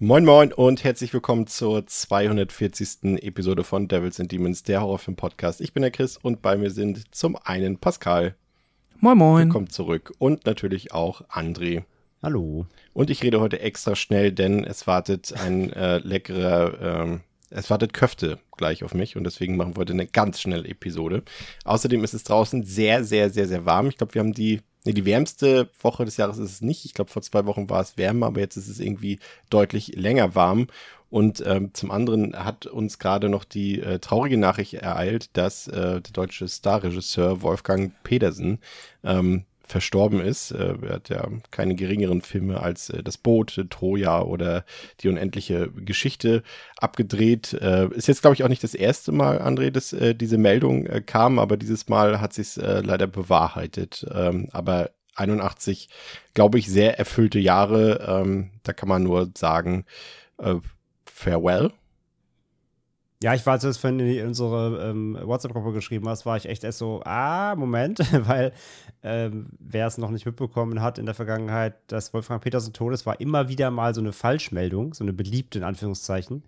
Moin Moin und herzlich willkommen zur 240. Episode von Devils and Demons, der Horrorfilm-Podcast. Ich bin der Chris und bei mir sind zum einen Pascal. Moin Moin. Willkommen zurück und natürlich auch André. Hallo. Und ich rede heute extra schnell, denn es wartet ein äh, leckerer, ähm, es wartet Köfte gleich auf mich und deswegen machen wir heute eine ganz schnelle Episode. Außerdem ist es draußen sehr, sehr, sehr, sehr warm. Ich glaube, wir haben die Nee, die wärmste Woche des Jahres ist es nicht. Ich glaube, vor zwei Wochen war es wärmer, aber jetzt ist es irgendwie deutlich länger warm. Und ähm, zum anderen hat uns gerade noch die äh, traurige Nachricht ereilt, dass äh, der deutsche Starregisseur Wolfgang Pedersen ähm, verstorben ist. Äh, er hat ja keine geringeren Filme als äh, Das Boot, Troja oder Die unendliche Geschichte abgedreht. Äh, ist jetzt, glaube ich, auch nicht das erste Mal, André, dass diese Meldung kam, aber dieses Mal hat sich leider bewahrheitet. Ähm, aber 81, glaube ich, sehr erfüllte Jahre. Ähm, da kann man nur sagen, farewell. Ja, ich war, als du das vorhin in unsere ähm, WhatsApp-Gruppe geschrieben hast, war ich echt erst so, ah, Moment, weil ähm, wer es noch nicht mitbekommen hat in der Vergangenheit, dass Wolfgang Petersen tot ist, war immer wieder mal so eine Falschmeldung, so eine beliebte in Anführungszeichen.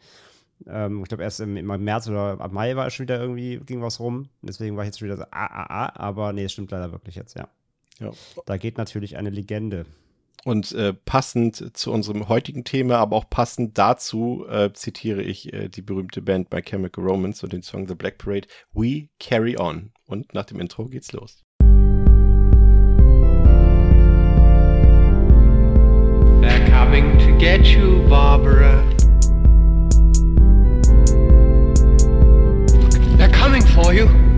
Ähm, ich glaube, erst im, im, März oder ab Mai war es schon wieder irgendwie, ging was rum. Deswegen war ich jetzt schon wieder so, ah, ah, ah, aber nee, es stimmt leider wirklich jetzt, ja. ja. Da geht natürlich eine Legende. Und äh, passend zu unserem heutigen Thema, aber auch passend dazu äh, zitiere ich äh, die berühmte Band My Chemical Romance und den Song The Black Parade, We Carry On. Und nach dem Intro geht's los. They're coming to get you, Barbara. They're coming for you.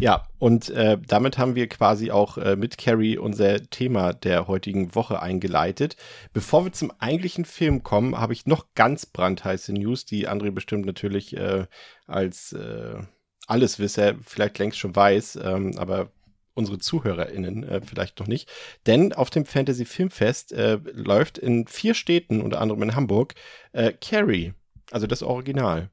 Ja, und äh, damit haben wir quasi auch äh, mit Carrie unser Thema der heutigen Woche eingeleitet. Bevor wir zum eigentlichen Film kommen, habe ich noch ganz brandheiße News, die André bestimmt natürlich äh, als äh, Alleswisser vielleicht längst schon weiß, ähm, aber unsere ZuhörerInnen äh, vielleicht noch nicht. Denn auf dem Fantasy Filmfest äh, läuft in vier Städten, unter anderem in Hamburg, äh, Carrie, also das Original.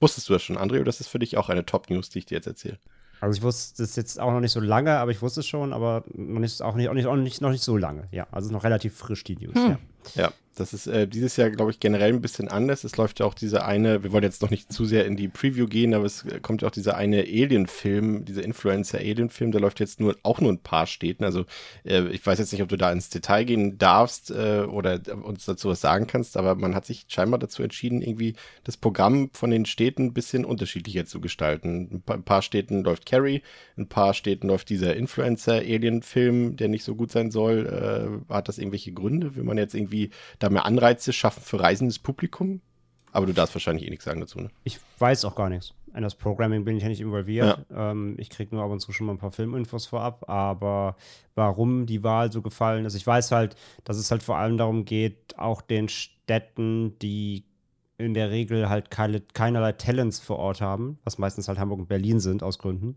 Wusstest du das schon, André, oder ist das für dich auch eine Top-News, die ich dir jetzt erzähle? Also ich wusste es jetzt auch noch nicht so lange, aber ich wusste es schon, aber noch nicht, auch, nicht, auch, nicht, auch nicht, noch nicht so lange. Ja, also noch relativ frisch die News. Hm. Ja. ja. Das ist äh, dieses Jahr, glaube ich, generell ein bisschen anders. Es läuft ja auch diese eine, wir wollen jetzt noch nicht zu sehr in die Preview gehen, aber es kommt ja auch dieser eine Alien-Film, dieser Influencer-Alien-Film, der läuft jetzt nur auch nur ein paar Städten. Also äh, ich weiß jetzt nicht, ob du da ins Detail gehen darfst äh, oder uns dazu was sagen kannst, aber man hat sich scheinbar dazu entschieden, irgendwie das Programm von den Städten ein bisschen unterschiedlicher zu gestalten. Ein paar Städten läuft Carrie, ein paar Städten läuft dieser Influencer-Alien-Film, der nicht so gut sein soll. Äh, hat das irgendwelche Gründe? Will man jetzt irgendwie da mehr Anreize schaffen für reisendes Publikum? Aber du darfst wahrscheinlich eh nichts sagen dazu, ne? Ich weiß auch gar nichts. In das Programming bin ich ja nicht involviert. Ja. Ähm, ich kriege nur ab und zu schon mal ein paar Filminfos vorab. Aber warum die Wahl so gefallen ist, ich weiß halt, dass es halt vor allem darum geht, auch den Städten, die in der Regel halt keine, keinerlei Talents vor Ort haben, was meistens halt Hamburg und Berlin sind aus Gründen,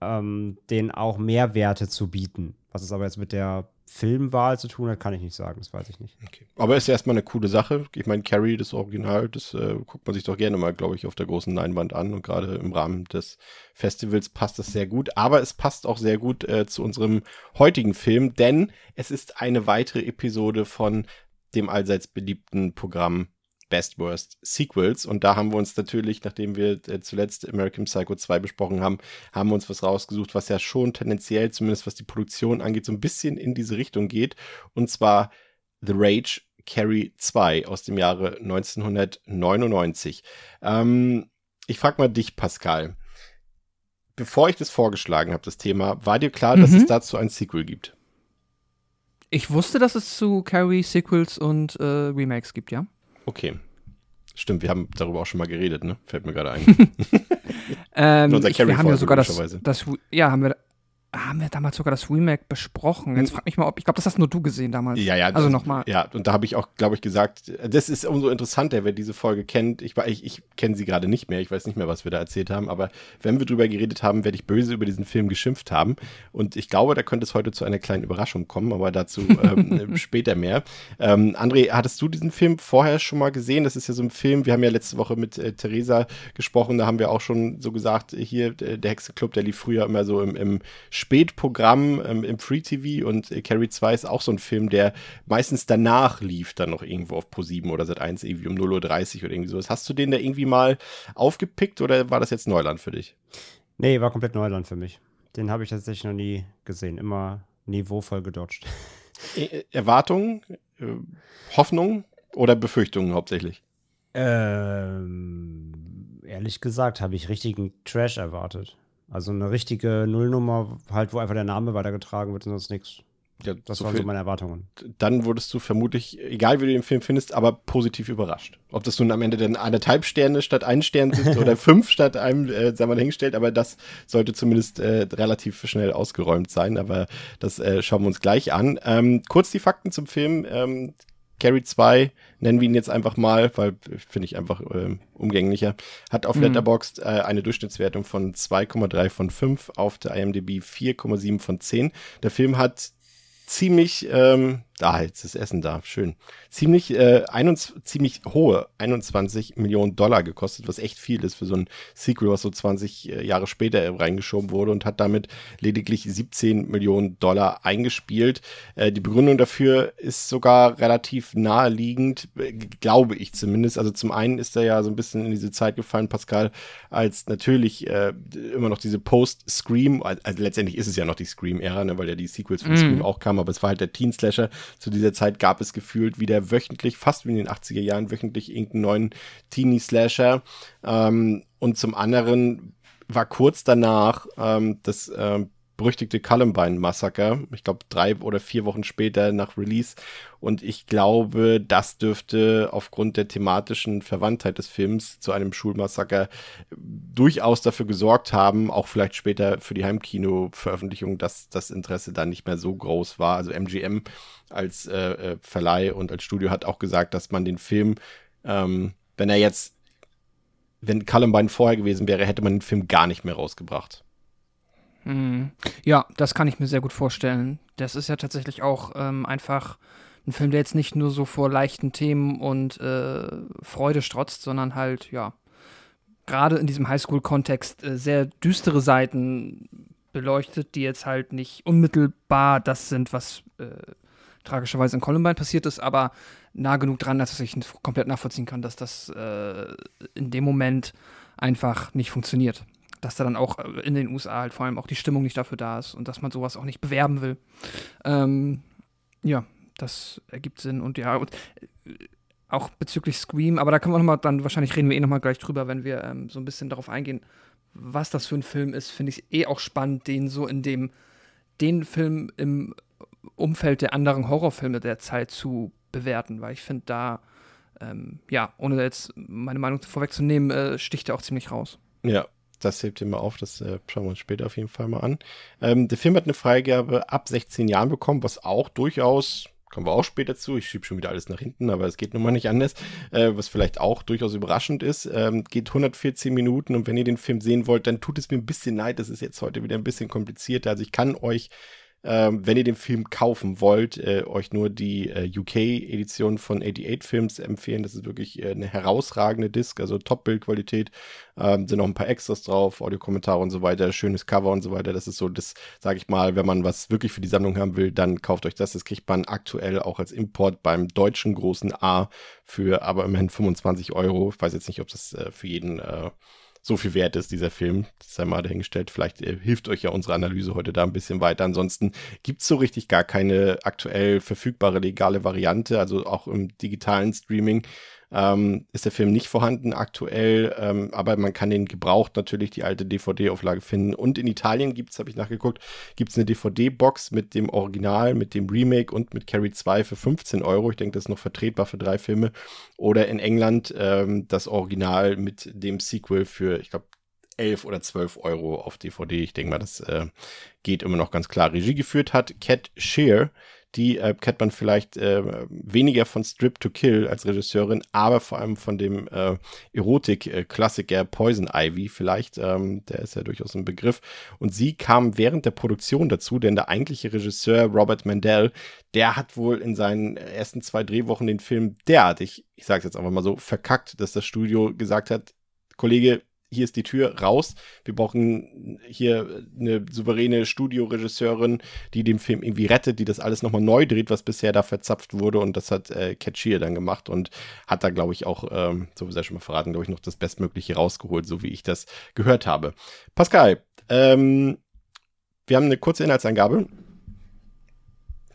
ähm, denen auch Mehrwerte zu bieten. Was es aber jetzt mit der Filmwahl zu tun hat, kann ich nicht sagen, das weiß ich nicht. Okay. Aber ist erstmal eine coole Sache. Ich meine, Carrie, das Original, das äh, guckt man sich doch gerne mal, glaube ich, auf der großen Leinwand an. Und gerade im Rahmen des Festivals passt das sehr gut. Aber es passt auch sehr gut äh, zu unserem heutigen Film, denn es ist eine weitere Episode von dem allseits beliebten Programm Best Worst Sequels. Und da haben wir uns natürlich, nachdem wir äh, zuletzt American Psycho 2 besprochen haben, haben wir uns was rausgesucht, was ja schon tendenziell, zumindest was die Produktion angeht, so ein bisschen in diese Richtung geht. Und zwar The Rage Carrie 2 aus dem Jahre 1999. Ähm, ich frage mal dich, Pascal. Bevor ich das vorgeschlagen habe, das Thema, war dir klar, mhm. dass es dazu ein Sequel gibt? Ich wusste, dass es zu Carrie Sequels und äh, Remakes gibt, ja. Okay. Stimmt, wir haben darüber auch schon mal geredet, ne? Fällt mir gerade ein. ähm, ich, wir haben ja sogar das, das, ja, haben wir, haben wir damals sogar das Remake besprochen. Jetzt hm. frag mich mal, ob ich glaube, das hast nur du gesehen damals. Ja, ja. Also nochmal. Ja, und da habe ich auch, glaube ich, gesagt, das ist umso interessanter, wer diese Folge kennt. Ich, ich, ich kenne sie gerade nicht mehr. Ich weiß nicht mehr, was wir da erzählt haben. Aber wenn wir drüber geredet haben, werde ich böse über diesen Film geschimpft haben. Und ich glaube, da könnte es heute zu einer kleinen Überraschung kommen, aber dazu ähm, später mehr. Ähm, André, hattest du diesen Film vorher schon mal gesehen? Das ist ja so ein Film. Wir haben ja letzte Woche mit äh, Theresa gesprochen. Da haben wir auch schon so gesagt, hier der Hexenclub, der lief früher immer so im, im Spätprogramm Programm ähm, im Free TV und äh, Carrie 2 ist auch so ein Film, der meistens danach lief, dann noch irgendwo auf Pro 7 oder seit 1 irgendwie um 0.30 Uhr oder irgendwie sowas. Hast du den da irgendwie mal aufgepickt oder war das jetzt Neuland für dich? Nee, war komplett Neuland für mich. Den habe ich tatsächlich noch nie gesehen. Immer niveauvoll gedodged. E Erwartungen, äh, Hoffnungen oder Befürchtungen hauptsächlich? Ähm, ehrlich gesagt habe ich richtigen Trash erwartet. Also eine richtige Nullnummer, halt, wo einfach der Name weitergetragen wird und sonst nichts. Ja, das so waren so meine Erwartungen. Dann wurdest du vermutlich, egal wie du den Film findest, aber positiv überrascht. Ob das nun am Ende dann anderthalb Sterne statt ein Stern sind oder fünf statt einem, äh, sagen wir dahingestellt, aber das sollte zumindest äh, relativ schnell ausgeräumt sein. Aber das äh, schauen wir uns gleich an. Ähm, kurz die Fakten zum Film. Ähm, Carrie 2, nennen wir ihn jetzt einfach mal, weil finde ich einfach äh, umgänglicher, hat auf mhm. Letterboxd äh, eine Durchschnittswertung von 2,3 von 5, auf der IMDb 4,7 von 10. Der Film hat ziemlich, ähm, ah, jetzt ist Essen da, schön, ziemlich, äh, 21, ziemlich hohe 21 Millionen Dollar gekostet, was echt viel ist für so ein Sequel, was so 20 äh, Jahre später reingeschoben wurde und hat damit lediglich 17 Millionen Dollar eingespielt. Äh, die Begründung dafür ist sogar relativ naheliegend, äh, glaube ich zumindest. Also zum einen ist er ja so ein bisschen in diese Zeit gefallen, Pascal, als natürlich äh, immer noch diese Post-Scream, also letztendlich ist es ja noch die Scream-Ära, ne, weil ja die Sequels von mm. Scream auch kamen, aber es war halt der Teen-Slasher. Zu dieser Zeit gab es gefühlt wieder wöchentlich, fast wie in den 80er Jahren, wöchentlich irgendeinen neuen Teenie-Slasher. Ähm, und zum anderen war kurz danach ähm, das ähm, berüchtigte Columbine-Massaker. Ich glaube, drei oder vier Wochen später nach Release. Und ich glaube, das dürfte aufgrund der thematischen Verwandtheit des Films zu einem Schulmassaker durchaus dafür gesorgt haben, auch vielleicht später für die Heimkino-Veröffentlichung, dass das Interesse dann nicht mehr so groß war. Also MGM als äh, äh, Verleih und als Studio hat auch gesagt, dass man den Film, ähm, wenn er jetzt, wenn Columbine vorher gewesen wäre, hätte man den Film gar nicht mehr rausgebracht. Mhm. Ja, das kann ich mir sehr gut vorstellen. Das ist ja tatsächlich auch ähm, einfach ein Film, der jetzt nicht nur so vor leichten Themen und äh, Freude strotzt, sondern halt, ja, gerade in diesem Highschool-Kontext äh, sehr düstere Seiten beleuchtet, die jetzt halt nicht unmittelbar das sind, was äh, tragischerweise in Columbine passiert ist, aber nah genug dran, dass ich komplett nachvollziehen kann, dass das äh, in dem Moment einfach nicht funktioniert dass da dann auch äh, in den USA halt vor allem auch die Stimmung nicht dafür da ist und dass man sowas auch nicht bewerben will. Ähm, ja, das ergibt Sinn und ja, und äh, auch bezüglich Scream, aber da können wir nochmal, dann wahrscheinlich reden wir eh nochmal gleich drüber, wenn wir ähm, so ein bisschen darauf eingehen, was das für ein Film ist, finde ich eh auch spannend, den so in dem, den Film im Umfeld der anderen Horrorfilme der Zeit zu bewerten, weil ich finde da, ähm, ja, ohne jetzt meine Meinung vorwegzunehmen, äh, sticht er auch ziemlich raus. Ja, das hebt ihr mal auf, das äh, schauen wir uns später auf jeden Fall mal an. Ähm, der Film hat eine Freigabe ab 16 Jahren bekommen, was auch durchaus, kommen wir auch später zu, ich schiebe schon wieder alles nach hinten, aber es geht nun mal nicht anders, äh, was vielleicht auch durchaus überraschend ist. Ähm, geht 114 Minuten und wenn ihr den Film sehen wollt, dann tut es mir ein bisschen leid, das ist jetzt heute wieder ein bisschen komplizierter. Also ich kann euch ähm, wenn ihr den Film kaufen wollt, äh, euch nur die äh, UK-Edition von 88 Films empfehlen. Das ist wirklich äh, eine herausragende Disc, also Top-Bildqualität. Ähm, sind noch ein paar Extras drauf, Audiokommentare und so weiter, schönes Cover und so weiter. Das ist so das, sage ich mal, wenn man was wirklich für die Sammlung haben will, dann kauft euch das. Das kriegt man aktuell auch als Import beim deutschen großen A für aber immerhin 25 Euro. Ich weiß jetzt nicht, ob das äh, für jeden äh, so viel wert ist, dieser Film. Das sei mal dahingestellt. Vielleicht äh, hilft euch ja unsere Analyse heute da ein bisschen weiter. Ansonsten gibt es so richtig gar keine aktuell verfügbare legale Variante, also auch im digitalen Streaming ähm, ist der Film nicht vorhanden aktuell, ähm, aber man kann den gebraucht natürlich die alte DVD-Auflage finden. Und in Italien gibt es, habe ich nachgeguckt, gibt es eine DVD-Box mit dem Original, mit dem Remake und mit Carrie 2 für 15 Euro. Ich denke, das ist noch vertretbar für drei Filme. Oder in England ähm, das Original mit dem Sequel für, ich glaube, 11 oder 12 Euro auf DVD. Ich denke mal, das äh, geht immer noch ganz klar. Regie geführt hat Cat Shear, die äh, kennt man vielleicht äh, weniger von Strip to Kill als Regisseurin, aber vor allem von dem äh, Erotik-Klassiker Poison Ivy vielleicht. Ähm, der ist ja durchaus ein Begriff. Und sie kam während der Produktion dazu, denn der eigentliche Regisseur Robert Mandel, der hat wohl in seinen ersten zwei Drehwochen den Film derartig, ich sage es jetzt einfach mal so, verkackt, dass das Studio gesagt hat, Kollege, hier ist die Tür raus. Wir brauchen hier eine souveräne Studioregisseurin, die den Film irgendwie rettet, die das alles nochmal neu dreht, was bisher da verzapft wurde. Und das hat äh, Catchier dann gemacht und hat da, glaube ich, auch, ähm, so wie ja schon mal verraten, glaube ich, noch das Bestmögliche rausgeholt, so wie ich das gehört habe. Pascal, ähm, wir haben eine kurze Inhaltsangabe,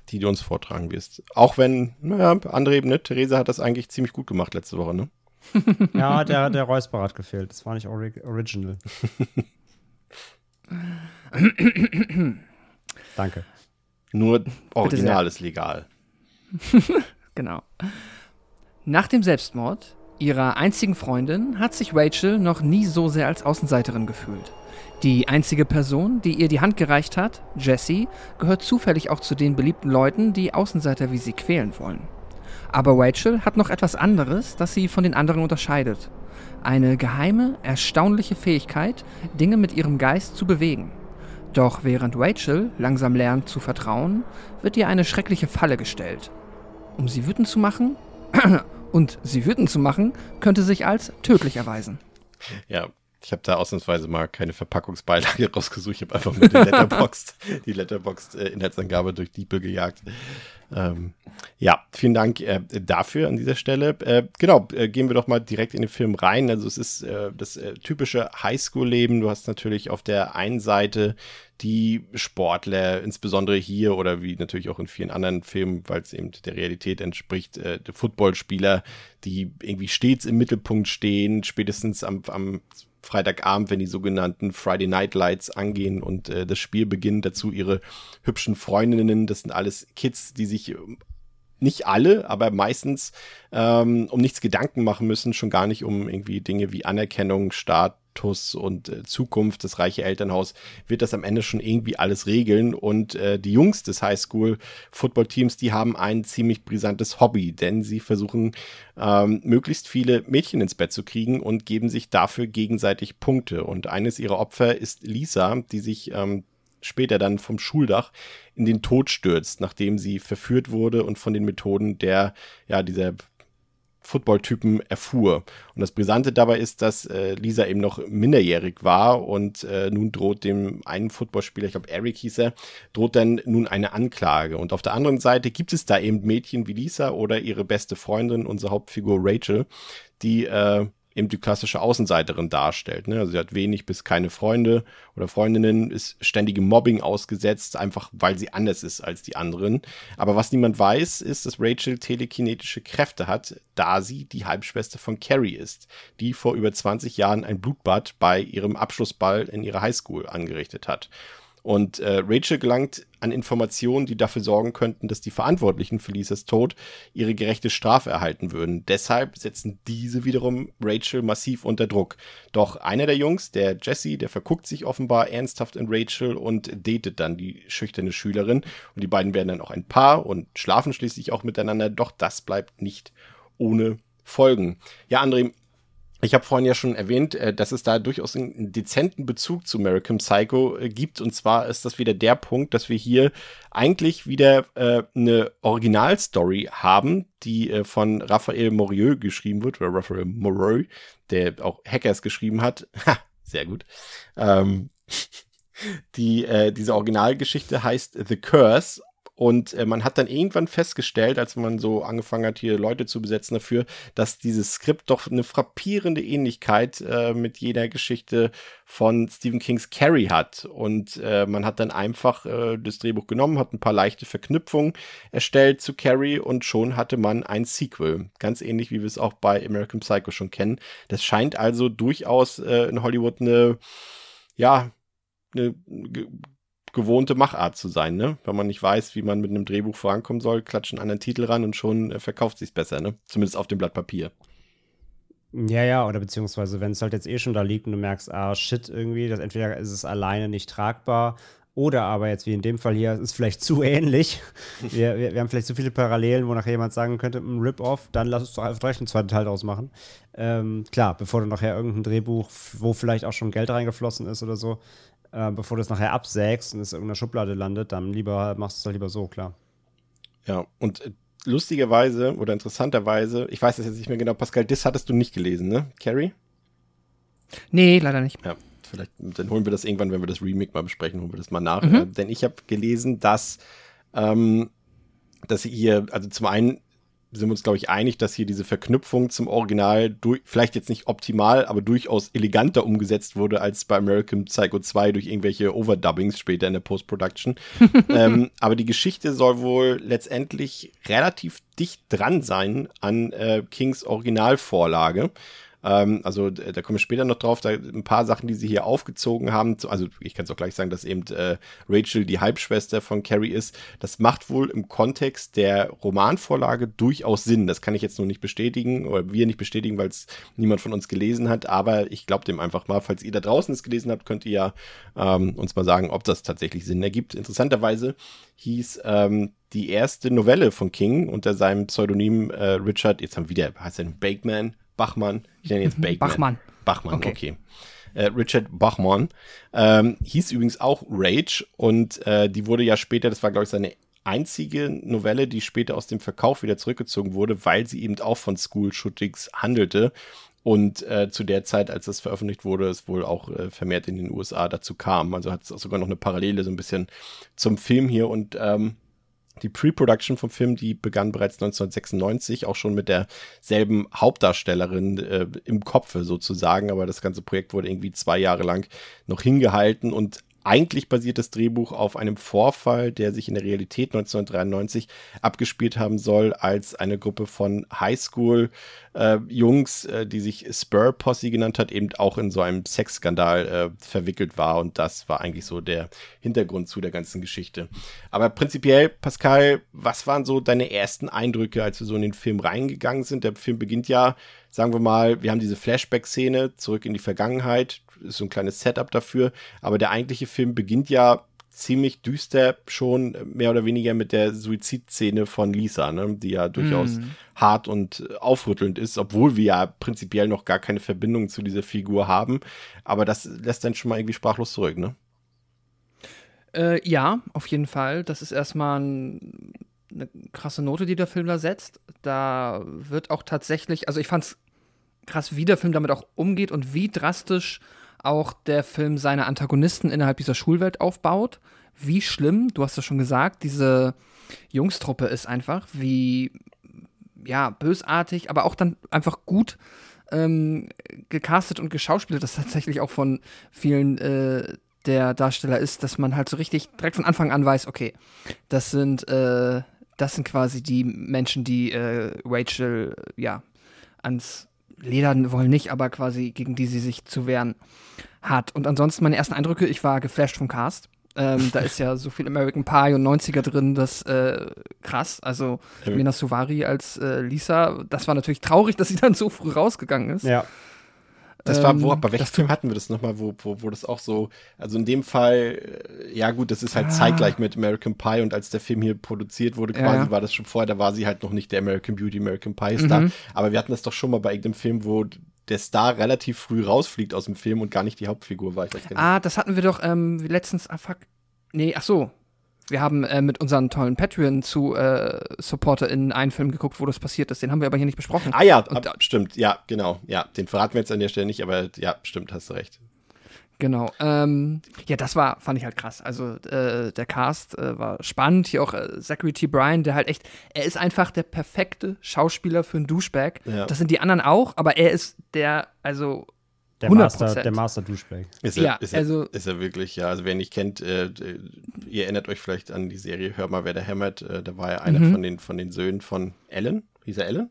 die du uns vortragen wirst. Auch wenn, naja, andere Ebene, Theresa hat das eigentlich ziemlich gut gemacht letzte Woche, ne? ja, der, der Räusper hat gefehlt. Das war nicht ori original. Danke. Nur Original ist legal. genau. Nach dem Selbstmord ihrer einzigen Freundin hat sich Rachel noch nie so sehr als Außenseiterin gefühlt. Die einzige Person, die ihr die Hand gereicht hat, Jessie, gehört zufällig auch zu den beliebten Leuten, die Außenseiter wie sie quälen wollen. Aber Rachel hat noch etwas anderes, das sie von den anderen unterscheidet. Eine geheime, erstaunliche Fähigkeit, Dinge mit ihrem Geist zu bewegen. Doch während Rachel langsam lernt zu vertrauen, wird ihr eine schreckliche Falle gestellt. Um sie wütend zu machen, und sie wütend zu machen, könnte sich als tödlich erweisen. Ja, ich habe da ausnahmsweise mal keine Verpackungsbeilage rausgesucht. Ich habe einfach mit der Letterboxd, die Letterboxd-Inhaltsangabe äh, durch Diepel gejagt. Ähm, ja, vielen Dank äh, dafür an dieser Stelle. Äh, genau, äh, gehen wir doch mal direkt in den Film rein. Also es ist äh, das äh, typische Highschool-Leben. Du hast natürlich auf der einen Seite die Sportler, insbesondere hier oder wie natürlich auch in vielen anderen Filmen, weil es eben der Realität entspricht, äh, Footballspieler, die irgendwie stets im Mittelpunkt stehen, spätestens am, am Freitagabend, wenn die sogenannten Friday Night Lights angehen und äh, das Spiel beginnt, dazu ihre hübschen Freundinnen. Das sind alles Kids, die sich ähm, nicht alle, aber meistens ähm, um nichts Gedanken machen müssen, schon gar nicht um irgendwie Dinge wie Anerkennung, Staat, Status und äh, Zukunft, das reiche Elternhaus, wird das am Ende schon irgendwie alles regeln. Und äh, die Jungs des Highschool-Football-Teams, die haben ein ziemlich brisantes Hobby, denn sie versuchen ähm, möglichst viele Mädchen ins Bett zu kriegen und geben sich dafür gegenseitig Punkte. Und eines ihrer Opfer ist Lisa, die sich ähm, später dann vom Schuldach in den Tod stürzt, nachdem sie verführt wurde und von den Methoden der, ja, dieser Football-Typen erfuhr. Und das Brisante dabei ist, dass äh, Lisa eben noch minderjährig war und äh, nun droht dem einen Footballspieler, ich glaube Eric hieß er, droht dann nun eine Anklage. Und auf der anderen Seite gibt es da eben Mädchen wie Lisa oder ihre beste Freundin, unsere Hauptfigur Rachel, die äh, eben die klassische Außenseiterin darstellt. Ne? Also sie hat wenig bis keine Freunde oder Freundinnen, ist ständigem Mobbing ausgesetzt, einfach weil sie anders ist als die anderen. Aber was niemand weiß, ist, dass Rachel telekinetische Kräfte hat, da sie die Halbschwester von Carrie ist, die vor über 20 Jahren ein Blutbad bei ihrem Abschlussball in ihrer Highschool angerichtet hat. Und äh, Rachel gelangt an Informationen, die dafür sorgen könnten, dass die Verantwortlichen für Lisas Tod ihre gerechte Strafe erhalten würden. Deshalb setzen diese wiederum Rachel massiv unter Druck. Doch einer der Jungs, der Jesse, der verguckt sich offenbar ernsthaft in Rachel und datet dann die schüchterne Schülerin. Und die beiden werden dann auch ein Paar und schlafen schließlich auch miteinander. Doch das bleibt nicht ohne Folgen. Ja, André, ich habe vorhin ja schon erwähnt, äh, dass es da durchaus einen dezenten Bezug zu American Psycho äh, gibt. Und zwar ist das wieder der Punkt, dass wir hier eigentlich wieder äh, eine Originalstory haben, die äh, von Raphael Morieux geschrieben wird, oder Raphael Morieux, der auch Hackers geschrieben hat. Ha, sehr gut. Ähm, die, äh, diese Originalgeschichte heißt The Curse und äh, man hat dann irgendwann festgestellt, als man so angefangen hat, hier Leute zu besetzen dafür, dass dieses Skript doch eine frappierende Ähnlichkeit äh, mit jeder Geschichte von Stephen Kings Carrie hat. Und äh, man hat dann einfach äh, das Drehbuch genommen, hat ein paar leichte Verknüpfungen erstellt zu Carrie und schon hatte man ein Sequel. Ganz ähnlich, wie wir es auch bei American Psycho schon kennen. Das scheint also durchaus äh, in Hollywood eine, ja, eine gewohnte Machart zu sein, ne? Wenn man nicht weiß, wie man mit einem Drehbuch vorankommen soll, klatschen einen Titel ran und schon äh, verkauft sich's besser, ne? Zumindest auf dem Blatt Papier. Ja, ja, oder beziehungsweise, wenn es halt jetzt eh schon da liegt und du merkst, ah, shit, irgendwie, das entweder ist es alleine nicht tragbar oder aber jetzt wie in dem Fall hier, es ist vielleicht zu ähnlich. Wir, wir, wir, haben vielleicht zu viele Parallelen, wo nachher jemand sagen könnte, ein hm, Rip-Off, dann lass uns doch einfach direkt einen zweiten Teil daraus machen. Ähm, klar, bevor du nachher irgendein Drehbuch, wo vielleicht auch schon Geld reingeflossen ist oder so, äh, bevor du es nachher absägst und es in irgendeiner Schublade landet, dann lieber machst du es halt lieber so, klar. Ja, und äh, lustigerweise oder interessanterweise, ich weiß es jetzt nicht mehr genau, Pascal, das hattest du nicht gelesen, ne, Carrie? Nee, leider nicht. Ja, vielleicht, dann holen wir das irgendwann, wenn wir das Remake mal besprechen, holen wir das mal nach. Mhm. Äh, denn ich habe gelesen, dass, ähm, dass hier, also zum einen sind wir uns, glaube ich, einig, dass hier diese Verknüpfung zum Original durch, vielleicht jetzt nicht optimal, aber durchaus eleganter umgesetzt wurde als bei American Psycho 2 durch irgendwelche Overdubbings später in der Post-Production. ähm, aber die Geschichte soll wohl letztendlich relativ dicht dran sein an äh, Kings Originalvorlage. Ähm, also da kommen wir später noch drauf, da ein paar Sachen, die sie hier aufgezogen haben. Also ich kann es auch gleich sagen, dass eben äh, Rachel die Halbschwester von Carrie ist. Das macht wohl im Kontext der Romanvorlage durchaus Sinn. Das kann ich jetzt nur nicht bestätigen oder wir nicht bestätigen, weil es niemand von uns gelesen hat. Aber ich glaube dem einfach mal. Falls ihr da draußen es gelesen habt, könnt ihr ja ähm, uns mal sagen, ob das tatsächlich Sinn ergibt. Interessanterweise hieß ähm, die erste Novelle von King unter seinem Pseudonym äh, Richard, jetzt haben wir wieder, heißt er Bakeman, Bachmann, ich nenne jetzt Bakeman. Bachmann. Bachmann, okay. okay. Äh, Richard Bachmann ähm, hieß übrigens auch Rage und äh, die wurde ja später, das war glaube ich seine einzige Novelle, die später aus dem Verkauf wieder zurückgezogen wurde, weil sie eben auch von School-Shootings handelte. Und äh, zu der Zeit, als das veröffentlicht wurde, es wohl auch äh, vermehrt in den USA dazu kam. Also hat es sogar noch eine Parallele so ein bisschen zum Film hier. Und ähm, die Pre-Production vom Film, die begann bereits 1996, auch schon mit derselben Hauptdarstellerin äh, im Kopfe sozusagen, aber das ganze Projekt wurde irgendwie zwei Jahre lang noch hingehalten und eigentlich basiert das Drehbuch auf einem Vorfall, der sich in der Realität 1993 abgespielt haben soll, als eine Gruppe von Highschool-Jungs, äh, äh, die sich Spur Posse genannt hat, eben auch in so einem Sexskandal äh, verwickelt war. Und das war eigentlich so der Hintergrund zu der ganzen Geschichte. Aber prinzipiell, Pascal, was waren so deine ersten Eindrücke, als wir so in den Film reingegangen sind? Der Film beginnt ja, sagen wir mal, wir haben diese Flashback-Szene zurück in die Vergangenheit ist so ein kleines Setup dafür. Aber der eigentliche Film beginnt ja ziemlich düster schon mehr oder weniger mit der Suizidszene von Lisa, ne? die ja durchaus mm. hart und aufrüttelnd ist, obwohl wir ja prinzipiell noch gar keine Verbindung zu dieser Figur haben. Aber das lässt dann schon mal irgendwie sprachlos zurück, ne? Äh, ja, auf jeden Fall. Das ist erstmal ein, eine krasse Note, die der Film da setzt. Da wird auch tatsächlich, also ich fand's krass, wie der Film damit auch umgeht und wie drastisch auch der Film seine Antagonisten innerhalb dieser Schulwelt aufbaut. Wie schlimm, du hast es schon gesagt, diese Jungstruppe ist einfach, wie ja, bösartig, aber auch dann einfach gut ähm, gecastet und geschauspielt, das tatsächlich auch von vielen äh, der Darsteller ist, dass man halt so richtig direkt von Anfang an weiß, okay, das sind, äh, das sind quasi die Menschen, die äh, Rachel, ja, ans ledern wollen nicht, aber quasi gegen die sie sich zu wehren hat. Und ansonsten meine ersten Eindrücke, ich war geflasht vom Cast. Ähm, da ist ja so viel American Pie und 90er drin, das äh, krass. Also ja. Mena Suvari als äh, Lisa, das war natürlich traurig, dass sie dann so früh rausgegangen ist. Ja. Das war, wo, ähm, bei welchem Film hatten wir das nochmal, wo, wo, wo das auch so, also in dem Fall, äh, ja gut, das ist halt ah. zeitgleich mit American Pie und als der Film hier produziert wurde, quasi ja. war das schon vorher, da war sie halt noch nicht der American Beauty, American Pie Star. Mhm. Aber wir hatten das doch schon mal bei irgendeinem Film, wo der Star relativ früh rausfliegt aus dem Film und gar nicht die Hauptfigur war. Ich weiß ah, das hatten wir doch ähm, letztens, ah fuck, nee, ach so, wir haben äh, mit unseren tollen Patreon zu äh, einen Film geguckt, wo das passiert ist. Den haben wir aber hier nicht besprochen. Ah ja, ab, stimmt. Ja, genau. Ja, den verraten wir jetzt an der Stelle nicht, aber ja, stimmt, hast du recht. Genau. Ähm, ja, das war, fand ich halt krass. Also äh, der Cast äh, war spannend. Hier auch äh, Zachary T. Bryan, der halt echt, er ist einfach der perfekte Schauspieler für einen Douchebag. Ja. Das sind die anderen auch, aber er ist der, also der 100%. Master, der Master Douchebag. Ist er, ja, ist er, also, ist er wirklich, ja. Also wer ihn nicht kennt, äh, ihr erinnert euch vielleicht an die Serie Hör mal, wer da hämmert. Äh, da war er einer mhm. von, den, von den Söhnen von Ellen. Hieß er Ellen?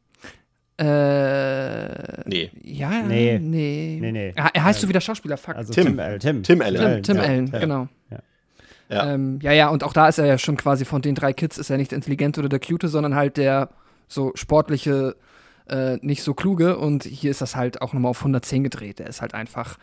Äh, nee. Ja, nee. Nee. nee, nee. Er, er heißt so wie der Schauspieler, fuck. Also Tim. Tim, Tim, Tim, Tim Allen. Tim, Tim ja. Allen, ja. genau. Ja. Ja. Ähm, ja, ja, und auch da ist er ja schon quasi von den drei Kids, ist er nicht der Intelligente oder der Cute, sondern halt der so sportliche äh, nicht so kluge und hier ist das halt auch nochmal auf 110 gedreht. Der ist halt einfach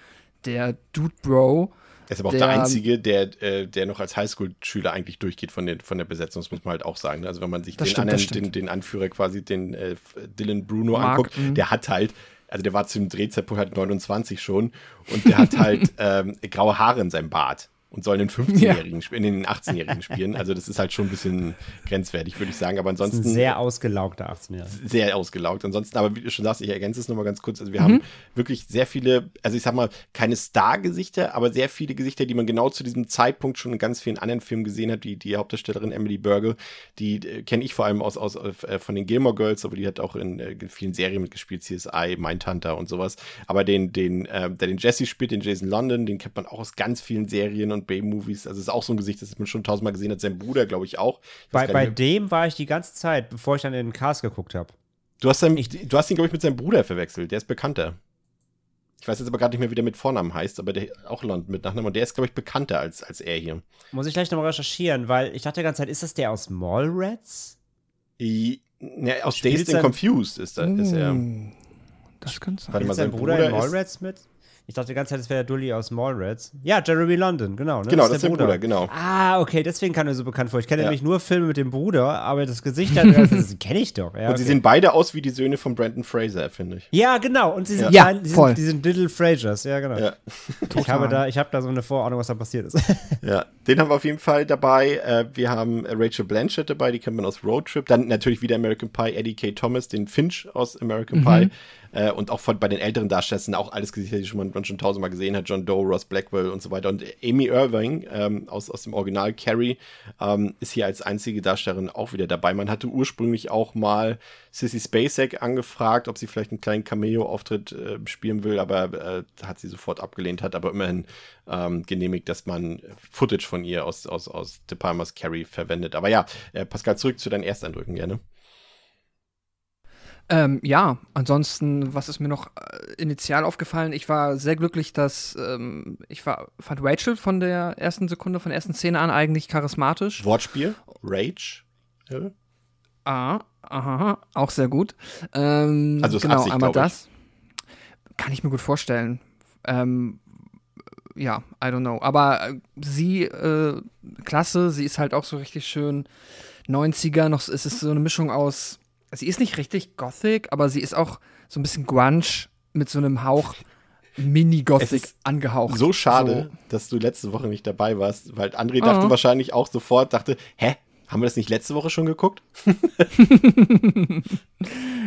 der Dude Bro. Er ist aber auch der, der Einzige, der, äh, der noch als Highschool-Schüler eigentlich durchgeht von, den, von der Besetzung, das muss man halt auch sagen. Also wenn man sich den, stimmt, anderen, den, den, Anführer quasi, den äh, Dylan Bruno Mark, anguckt, mh. der hat halt also der war zum Drehzeitpunkt halt 29 schon und der hat halt ähm, graue Haare in seinem Bart und soll einen 15-Jährigen ja. in den 18-Jährigen spielen. Also das ist halt schon ein bisschen grenzwertig, würde ich sagen. Aber ansonsten. ein sehr ausgelaugter 18-Jähriger. Sehr ausgelaugt. Ansonsten, aber wie du schon sagst, ich ergänze es nochmal ganz kurz. Also wir mhm. haben wirklich sehr viele, also ich sag mal, keine Star-Gesichter, aber sehr viele Gesichter, die man genau zu diesem Zeitpunkt schon in ganz vielen anderen Filmen gesehen hat. Die, die Hauptdarstellerin Emily Burgle, die äh, kenne ich vor allem aus, aus äh, von den Gilmore Girls, aber die hat auch in äh, vielen Serien mitgespielt, CSI, Mindhunter und sowas. Aber den, den, äh, der den Jesse spielt, den Jason London, den kennt man auch aus ganz vielen Serien und und B-Movies. Also ist auch so ein Gesicht, das man schon tausendmal gesehen hat. Sein Bruder, glaube ich, auch. Ich bei bei dem war ich die ganze Zeit, bevor ich dann in den Cast geguckt habe. Du hast, du hast ihn, glaube ich, mit seinem Bruder verwechselt. Der ist bekannter. Ich weiß jetzt aber gerade nicht mehr, wie der mit Vornamen heißt, aber der auch Land mit Nachnamen. Und der ist, glaube ich, bekannter als, als er hier. Muss ich gleich nochmal recherchieren, weil ich dachte die ganze Zeit, ist das der aus Mallrats? Ja, aus Dazed and Confused ist, da, ist er. Uh, das könnte sein. Warte mal, sein Bruder, Bruder in Mallrats mit? Ich dachte die ganze Zeit, es wäre der Dully aus Mallrats. Ja, Jeremy London, genau. Ne? Genau, das ist der, Bruder. Bruder. genau. Ah, okay, deswegen kam er so bekannt vor. Ich kenne ja. nämlich nur Filme mit dem Bruder, aber das Gesicht, das kenne ich doch. Ja, und okay. sie sehen beide aus wie die Söhne von Brandon Fraser, finde ich. Ja, genau. Und sie sind, ja. Klein, die, voll. Sind, die sind Little Frasers, ja, genau. Ja. ich, habe da, ich habe da so eine Vorahnung, was da passiert ist. ja, den haben wir auf jeden Fall dabei. Äh, wir haben Rachel Blanchett dabei, die kennt man aus Road Trip. Dann natürlich wieder American Pie, Eddie K. Thomas, den Finch aus American mhm. Pie. Äh, und auch von, bei den älteren Darstellern sind auch alles Gesichter, die schon, man schon tausendmal gesehen hat. John Doe, Ross Blackwell und so weiter. Und Amy Irving ähm, aus, aus dem Original Carrie ähm, ist hier als einzige Darstellerin auch wieder dabei. Man hatte ursprünglich auch mal Sissy Spacek angefragt, ob sie vielleicht einen kleinen Cameo-Auftritt äh, spielen will, aber äh, hat sie sofort abgelehnt, hat aber immerhin ähm, genehmigt, dass man Footage von ihr aus, aus, aus De Palmas Carrie verwendet. Aber ja, äh, Pascal, zurück zu deinen Ersteindrücken gerne. Ähm, ja, ansonsten, was ist mir noch äh, initial aufgefallen? Ich war sehr glücklich, dass ähm, ich war, fand Rachel von der ersten Sekunde, von der ersten Szene an eigentlich charismatisch. Wortspiel? Rage? Ja. Ah, aha, auch sehr gut. Ähm, also genau, sich, einmal das. Kann ich mir gut vorstellen. Ähm, ja, I don't know. Aber äh, sie, äh, klasse, sie ist halt auch so richtig schön 90er, noch ist es so eine Mischung aus sie ist nicht richtig Gothic, aber sie ist auch so ein bisschen Grunge mit so einem Hauch Mini-Gothic angehaucht. So schade, so. dass du letzte Woche nicht dabei warst, weil André dachte uh wahrscheinlich auch sofort, dachte, hä, haben wir das nicht letzte Woche schon geguckt?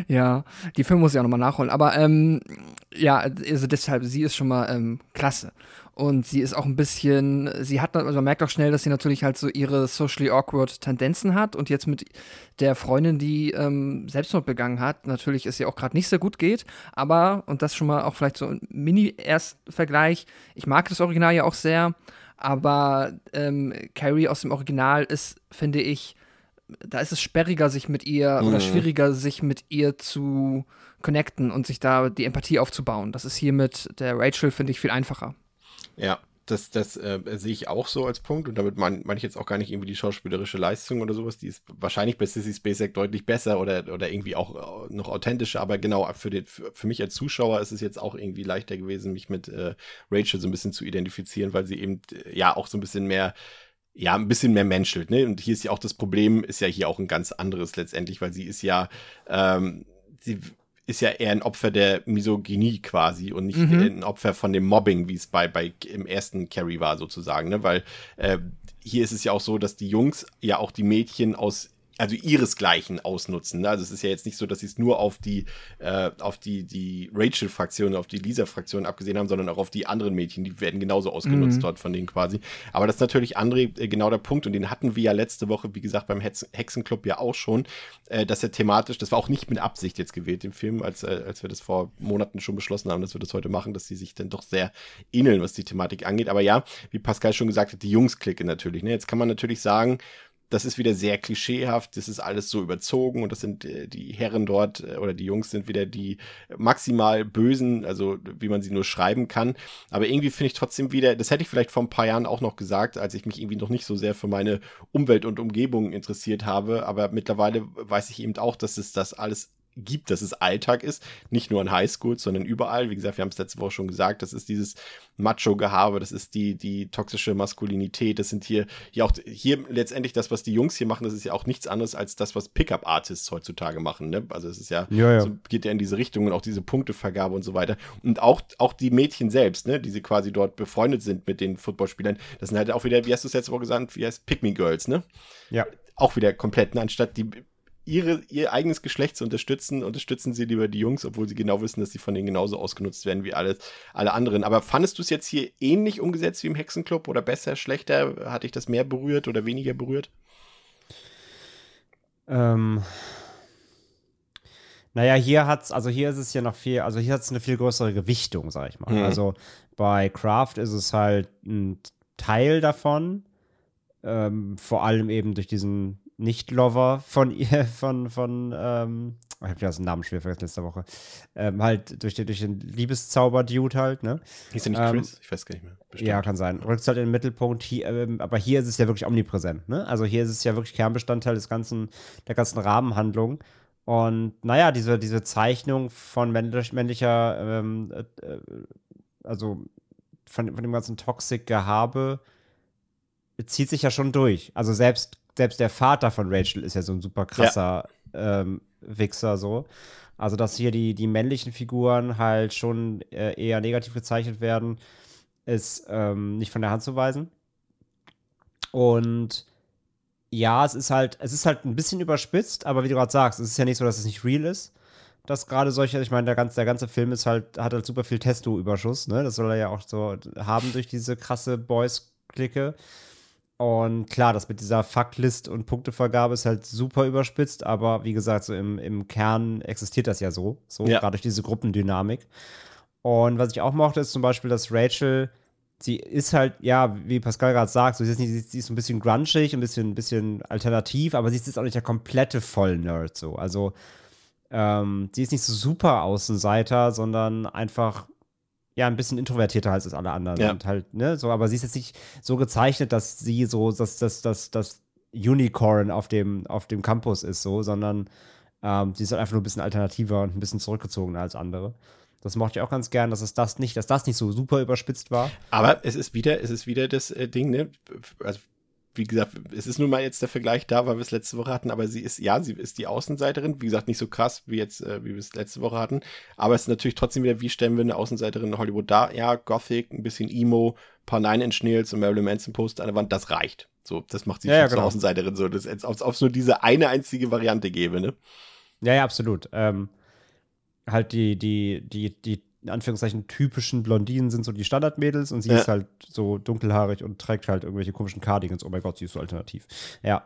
ja, die Filme muss ich auch nochmal nachholen. Aber ähm, ja, also deshalb, sie ist schon mal ähm, klasse. Und sie ist auch ein bisschen, sie hat, also man merkt auch schnell, dass sie natürlich halt so ihre socially awkward Tendenzen hat und jetzt mit der Freundin, die ähm, Selbstmord begangen hat, natürlich ist sie auch gerade nicht so gut geht, aber, und das schon mal auch vielleicht so ein Mini-Erstvergleich, ich mag das Original ja auch sehr, aber ähm, Carrie aus dem Original ist, finde ich, da ist es sperriger, sich mit ihr mhm. oder schwieriger, sich mit ihr zu connecten und sich da die Empathie aufzubauen. Das ist hier mit der Rachel, finde ich, viel einfacher. Ja, das, das äh, sehe ich auch so als Punkt und damit meine mein ich jetzt auch gar nicht irgendwie die schauspielerische Leistung oder sowas, die ist wahrscheinlich bei Sissy Spacek deutlich besser oder, oder irgendwie auch äh, noch authentischer, aber genau für, den, für, für, mich als Zuschauer ist es jetzt auch irgendwie leichter gewesen, mich mit äh, Rachel so ein bisschen zu identifizieren, weil sie eben äh, ja auch so ein bisschen mehr ja, ein bisschen mehr menschelt, ne? Und hier ist ja auch das Problem, ist ja hier auch ein ganz anderes letztendlich, weil sie ist ja, ähm, sie ist ja eher ein Opfer der Misogynie quasi und nicht mhm. ein Opfer von dem Mobbing, wie es bei, bei im ersten Carrie war sozusagen, ne? Weil äh, hier ist es ja auch so, dass die Jungs ja auch die Mädchen aus also ihresgleichen ausnutzen. Ne? Also es ist ja jetzt nicht so, dass sie es nur auf die, äh, auf die, die Rachel-Fraktion, auf die Lisa-Fraktion abgesehen haben, sondern auch auf die anderen Mädchen, die werden genauso ausgenutzt mhm. dort von denen quasi. Aber das ist natürlich, André, äh, genau der Punkt, und den hatten wir ja letzte Woche, wie gesagt, beim Hex Hexenclub ja auch schon, äh, dass er thematisch, das war auch nicht mit Absicht jetzt gewählt, im Film, als, äh, als wir das vor Monaten schon beschlossen haben, dass wir das heute machen, dass sie sich dann doch sehr ähneln, was die Thematik angeht. Aber ja, wie Pascal schon gesagt hat, die Jungs-Clique natürlich. Ne? Jetzt kann man natürlich sagen, das ist wieder sehr klischeehaft, das ist alles so überzogen und das sind äh, die Herren dort äh, oder die Jungs sind wieder die maximal bösen, also wie man sie nur schreiben kann. Aber irgendwie finde ich trotzdem wieder, das hätte ich vielleicht vor ein paar Jahren auch noch gesagt, als ich mich irgendwie noch nicht so sehr für meine Umwelt und Umgebung interessiert habe. Aber mittlerweile weiß ich eben auch, dass es das alles gibt, dass es Alltag ist, nicht nur in Highschools, sondern überall. Wie gesagt, wir haben es letzte Woche schon gesagt, das ist dieses Macho-Gehabe, das ist die, die toxische Maskulinität, das sind hier, ja auch hier letztendlich das, was die Jungs hier machen, das ist ja auch nichts anderes als das, was Pickup-Artists heutzutage machen. Ne? Also es ist ja, ja, ja. So geht ja in diese Richtung und auch diese Punktevergabe und so weiter. Und auch, auch die Mädchen selbst, ne, die sie quasi dort befreundet sind mit den Footballspielern, das sind halt auch wieder, wie hast du es letzte Woche gesagt, wie heißt Pick Me Girls, ne? Ja. Auch wieder komplett, ne? anstatt die ihre, ihr eigenes Geschlecht zu unterstützen, unterstützen sie lieber die Jungs, obwohl sie genau wissen, dass sie von denen genauso ausgenutzt werden wie alle, alle anderen. Aber fandest du es jetzt hier ähnlich umgesetzt wie im Hexenclub oder besser, schlechter? Hat dich das mehr berührt oder weniger berührt? Ähm. Naja, hier hat's, also hier ist es ja noch viel, also hier hat es eine viel größere Gewichtung, sag ich mal. Mhm. Also bei Craft ist es halt ein Teil davon, ähm, vor allem eben durch diesen nicht-Lover von ihr, von, von, ähm, ich habe ja den Namen schwer vergessen letzte Woche, ähm, halt durch den, durch den Liebeszauber-Dude halt, ne? Hieß er nicht Ähm, Chris? ich weiß gar nicht mehr. Bestimmt. Ja, kann sein. Rückt halt in den Mittelpunkt. Hier, ähm, aber hier ist es ja wirklich omnipräsent. Ne? Also hier ist es ja wirklich Kernbestandteil des ganzen, der ganzen Rahmenhandlung. Und naja, diese, diese Zeichnung von männlich, männlicher, ähm, äh, äh, also von, von dem ganzen Toxic-Gehabe zieht sich ja schon durch. Also selbst, selbst der Vater von Rachel ist ja so ein super krasser ähm, Wichser so. Also, dass hier die, die männlichen Figuren halt schon äh, eher negativ gezeichnet werden, ist ähm, nicht von der Hand zu weisen. Und ja, es ist halt, es ist halt ein bisschen überspitzt, aber wie du gerade sagst, es ist ja nicht so, dass es nicht real ist. Dass gerade solche, ich meine, der ganze, der ganze Film ist halt, hat halt super viel Testo-Überschuss, ne? Das soll er ja auch so haben durch diese krasse Boys-Clique. Und klar, das mit dieser Faktlist und Punktevergabe ist halt super überspitzt, aber wie gesagt, so im, im Kern existiert das ja so, so Ja. gerade durch diese Gruppendynamik. Und was ich auch mochte, ist zum Beispiel, dass Rachel, sie ist halt, ja, wie Pascal gerade sagt, so, sie, ist nicht, sie ist- ein bisschen grunchig, ein bisschen, ein bisschen alternativ, aber sie ist jetzt auch nicht der komplette Vollnerd so. Also, ähm, sie ist nicht so super Außenseiter, sondern einfach ja, ein bisschen introvertierter als alle anderen. Ja. Und halt, ne, so, aber sie ist jetzt nicht so gezeichnet, dass sie so, dass das, das, das Unicorn auf dem, auf dem Campus ist, so, sondern ähm, sie ist halt einfach nur ein bisschen alternativer und ein bisschen zurückgezogener als andere. Das mochte ich auch ganz gern, dass es das nicht, dass das nicht so super überspitzt war. Aber es ist wieder, es ist wieder das äh, Ding, ne? Also, wie gesagt, es ist nun mal jetzt der Vergleich da, weil wir es letzte Woche hatten, aber sie ist, ja, sie ist die Außenseiterin. Wie gesagt, nicht so krass wie jetzt, äh, wie wir es letzte Woche hatten. Aber es ist natürlich trotzdem wieder, wie stellen wir eine Außenseiterin in Hollywood dar? Ja, Gothic, ein bisschen Emo, paar Nine Inch Nails und Marilyn Manson Poster an der Wand, das reicht. So, das macht sie Ja, schon ja, zur genau. Außenseiterin so. Das, als ob es nur diese eine einzige Variante gäbe, ne? Ja, ja, absolut. Ähm, halt die, die, die, die, in Anführungszeichen, typischen Blondinen sind so die Standardmädels und sie Ja. ist halt so dunkelhaarig und trägt halt irgendwelche komischen Cardigans. Oh mein Gott, sie ist so alternativ. Ja.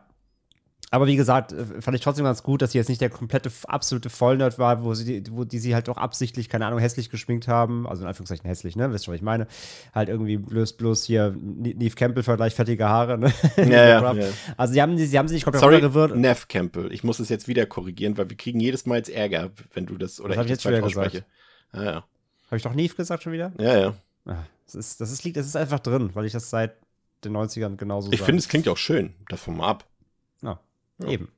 Aber wie gesagt, äh, fand ich trotzdem ganz gut, dass sie jetzt nicht der komplette, absolute Vollnerd war, wo sie, wo die sie halt auch absichtlich, keine Ahnung, hässlich geschminkt haben. Also in Anführungszeichen hässlich, ne? Wisst ihr, was ich meine? Halt irgendwie bloß, bloß hier Ne- Neve Campbell-Vergleich, fettige Haare, ne? Ja, ja, ja. Also sie haben, sie sie haben sie nicht komplett Sorry, runtergewirkt. Neff Campbell. Ich muss es jetzt wieder korrigieren, weil wir kriegen jedes Mal jetzt Ärger, wenn du das oder Das ich das jetzt wieder gesagt. Ja, ja. Habe ich doch Neve gesagt schon wieder? Ja, ja. Ah, Das ist, das ist, liegt, das ist einfach drin, weil ich das seit den 90ern genauso Ich finde, es klingt auch schön. Davon mal ab. Ja, Ja. eben.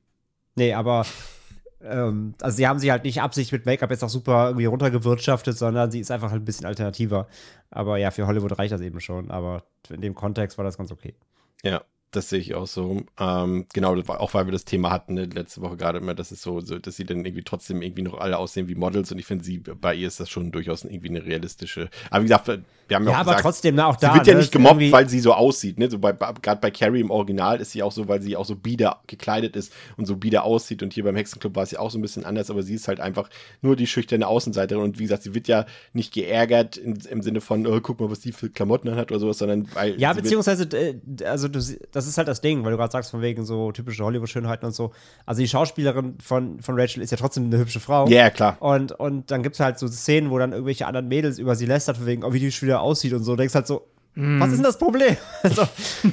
Nee, aber ähm, also sie haben sie halt nicht Absicht mit Make-up jetzt auch super irgendwie runtergewirtschaftet, sondern sie ist einfach halt ein bisschen alternativer. Aber ja, für Hollywood reicht das eben schon. Aber in dem Kontext war das ganz okay. Ja, das sehe ich auch so. Ähm, genau, das auch weil wir das Thema hatten ne, letzte Woche gerade immer, dass es so, so, dass sie dann irgendwie trotzdem irgendwie noch alle aussehen wie Models und ich finde, sie bei ihr ist das schon durchaus irgendwie eine realistische. Aber wie gesagt, wir haben ja, Ja, auch aber gesagt, trotzdem, na, auch sie da. wird ja ne, nicht gemobbt, weil sie so aussieht. Ne? So bei, gerade bei Carrie im Original ist sie auch so, weil sie auch so bieder gekleidet ist und so bieder aussieht. Und hier beim Hexenclub war es ja auch so ein bisschen anders, aber sie ist halt einfach nur die schüchterne Außenseiterin. Und wie gesagt, sie wird ja nicht geärgert in, im Sinne von, oh, guck mal, was die für Klamotten hat oder sowas, sondern weil. Ja, sie wird- beziehungsweise, äh, also du, sie- das ist halt das Ding, weil du gerade sagst, von wegen so typische Hollywood-Schönheiten und so. Also die Schauspielerin von, von Rachel ist ja trotzdem eine hübsche Frau. Ja, ja, klar. Und, und dann gibt es halt so Szenen, wo dann irgendwelche anderen Mädels über sie lästert, von wegen, oh, wie die wieder aussieht und so. Du denkst halt so, was ist denn das Problem? Also,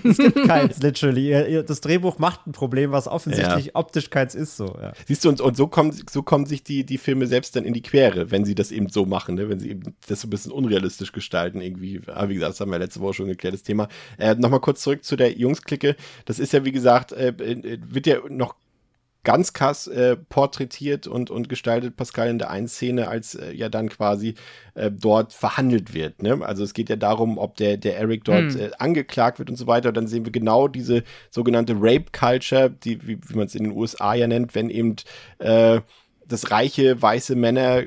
es gibt keins, literally. Das Drehbuch macht ein Problem, was offensichtlich optisch keins ist, so. Ja. Siehst du, und, und so, kommen, so kommen sich die, die Filme selbst dann in die Quere, wenn sie das eben so machen, ne? wenn sie eben das so ein bisschen unrealistisch gestalten, irgendwie. Aber wie gesagt, das haben wir letzte Woche schon geklärt, das Thema. Äh, Nochmal kurz zurück zu der Jungsklicke. Das ist ja, wie gesagt, äh, äh, wird ja noch ganz krass äh, porträtiert und, und gestaltet Pascal in der einen Szene, als äh, ja dann quasi äh, dort verhandelt wird. Ne? Also es geht ja darum, ob der, der Eric dort hm. äh, angeklagt wird und so weiter. Und dann sehen wir genau diese sogenannte Rape Culture, die, wie, wie man es in den USA ja nennt, wenn eben äh, dass reiche weiße Männer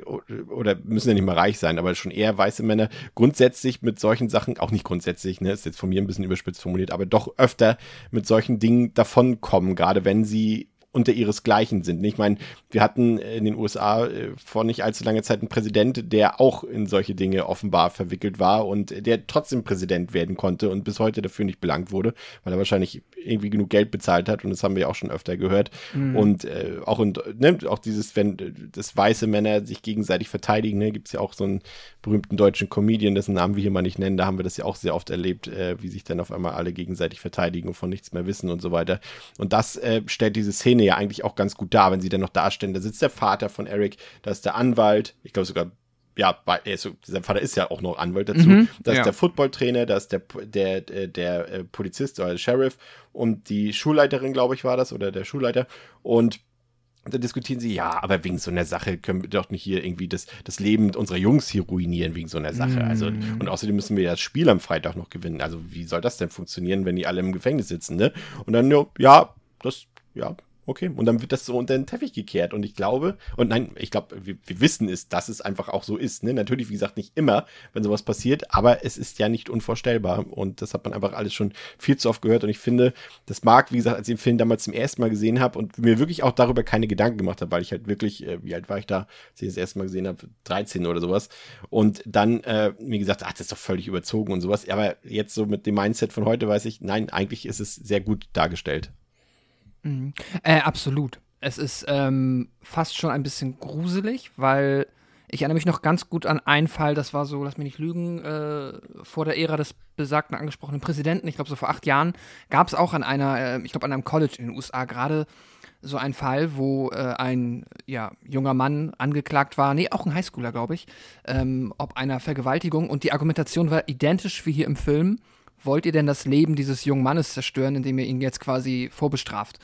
oder müssen ja nicht mal reich sein, aber schon eher weiße Männer grundsätzlich mit solchen Sachen, auch nicht grundsätzlich, ne, ist jetzt von mir ein bisschen überspitzt formuliert, aber doch öfter mit solchen Dingen davonkommen, gerade wenn sie unter ihresgleichen sind. Ich meine, wir hatten in den USA äh, vor nicht allzu langer Zeit einen Präsident, der auch in solche Dinge offenbar verwickelt war und der trotzdem Präsident werden konnte und bis heute dafür nicht belangt wurde, weil er wahrscheinlich irgendwie genug Geld bezahlt hat und das haben wir auch schon öfter gehört. Mhm. Und äh, auch, und, ne, auch dieses, wenn das weiße Männer sich gegenseitig verteidigen, ne, gibt es ja auch so einen berühmten deutschen Comedian, dessen Namen wir hier mal nicht nennen, da haben wir das ja auch sehr oft erlebt, äh, wie sich dann auf einmal alle gegenseitig verteidigen und von nichts mehr wissen und so weiter. Und das äh, stellt diese Szene ja eigentlich auch ganz gut dar, wenn sie dann noch darstellen. Da sitzt der Vater von Eric, da ist der Anwalt, ich glaube sogar ja, also, sein Vater ist ja auch noch Anwalt dazu. Mhm, da ist ja. der Footballtrainer, da ist der, der, der, der äh, Polizist oder der Sheriff und die Schulleiterin, glaube ich, war das, oder der Schulleiter. Und dann diskutieren sie, ja, aber wegen so einer Sache können wir doch nicht hier irgendwie das, das Leben unserer Jungs hier ruinieren wegen so einer Sache. Also, und außerdem müssen wir ja das Spiel am Freitag noch gewinnen. Also, wie soll das denn funktionieren, wenn die alle im Gefängnis sitzen, ne? Und dann, ja, das, ja, okay. Und dann wird das so unter den Teppich gekehrt. Und ich glaube, und nein, ich glaube, wir, wir, wissen es, dass es einfach auch so ist. Ne? Natürlich, wie gesagt, nicht immer, wenn sowas passiert, aber es ist ja nicht unvorstellbar. Und das hat man einfach alles schon viel zu oft gehört. Und ich finde, das mag, wie gesagt, als ich den Film damals zum ersten Mal gesehen habe und mir wirklich auch darüber keine Gedanken gemacht habe, weil ich halt wirklich, äh, wie alt war ich da, als ich das erste Mal gesehen habe, 13 oder sowas. Und dann äh, mir gesagt, ach, das ist doch völlig überzogen und sowas. Aber jetzt so mit dem Mindset von heute weiß ich, nein, eigentlich ist es sehr gut dargestellt. Mhm. Äh, absolut. Es ist ähm, fast schon ein bisschen gruselig, weil ich erinnere mich noch ganz gut an einen Fall, das war so, lass mich nicht lügen, äh, vor der Ära des besagten angesprochenen Präsidenten, ich glaube so vor acht Jahren, gab es auch an einer, äh, ich glaube an einem College in den USA gerade so einen Fall, wo äh, ein ja, junger Mann angeklagt war, nee, auch ein Highschooler, glaube ich, ähm, ob einer Vergewaltigung und die Argumentation war identisch wie hier im Film wollt ihr denn das Leben dieses jungen Mannes zerstören, indem ihr ihn jetzt quasi vorbestraft?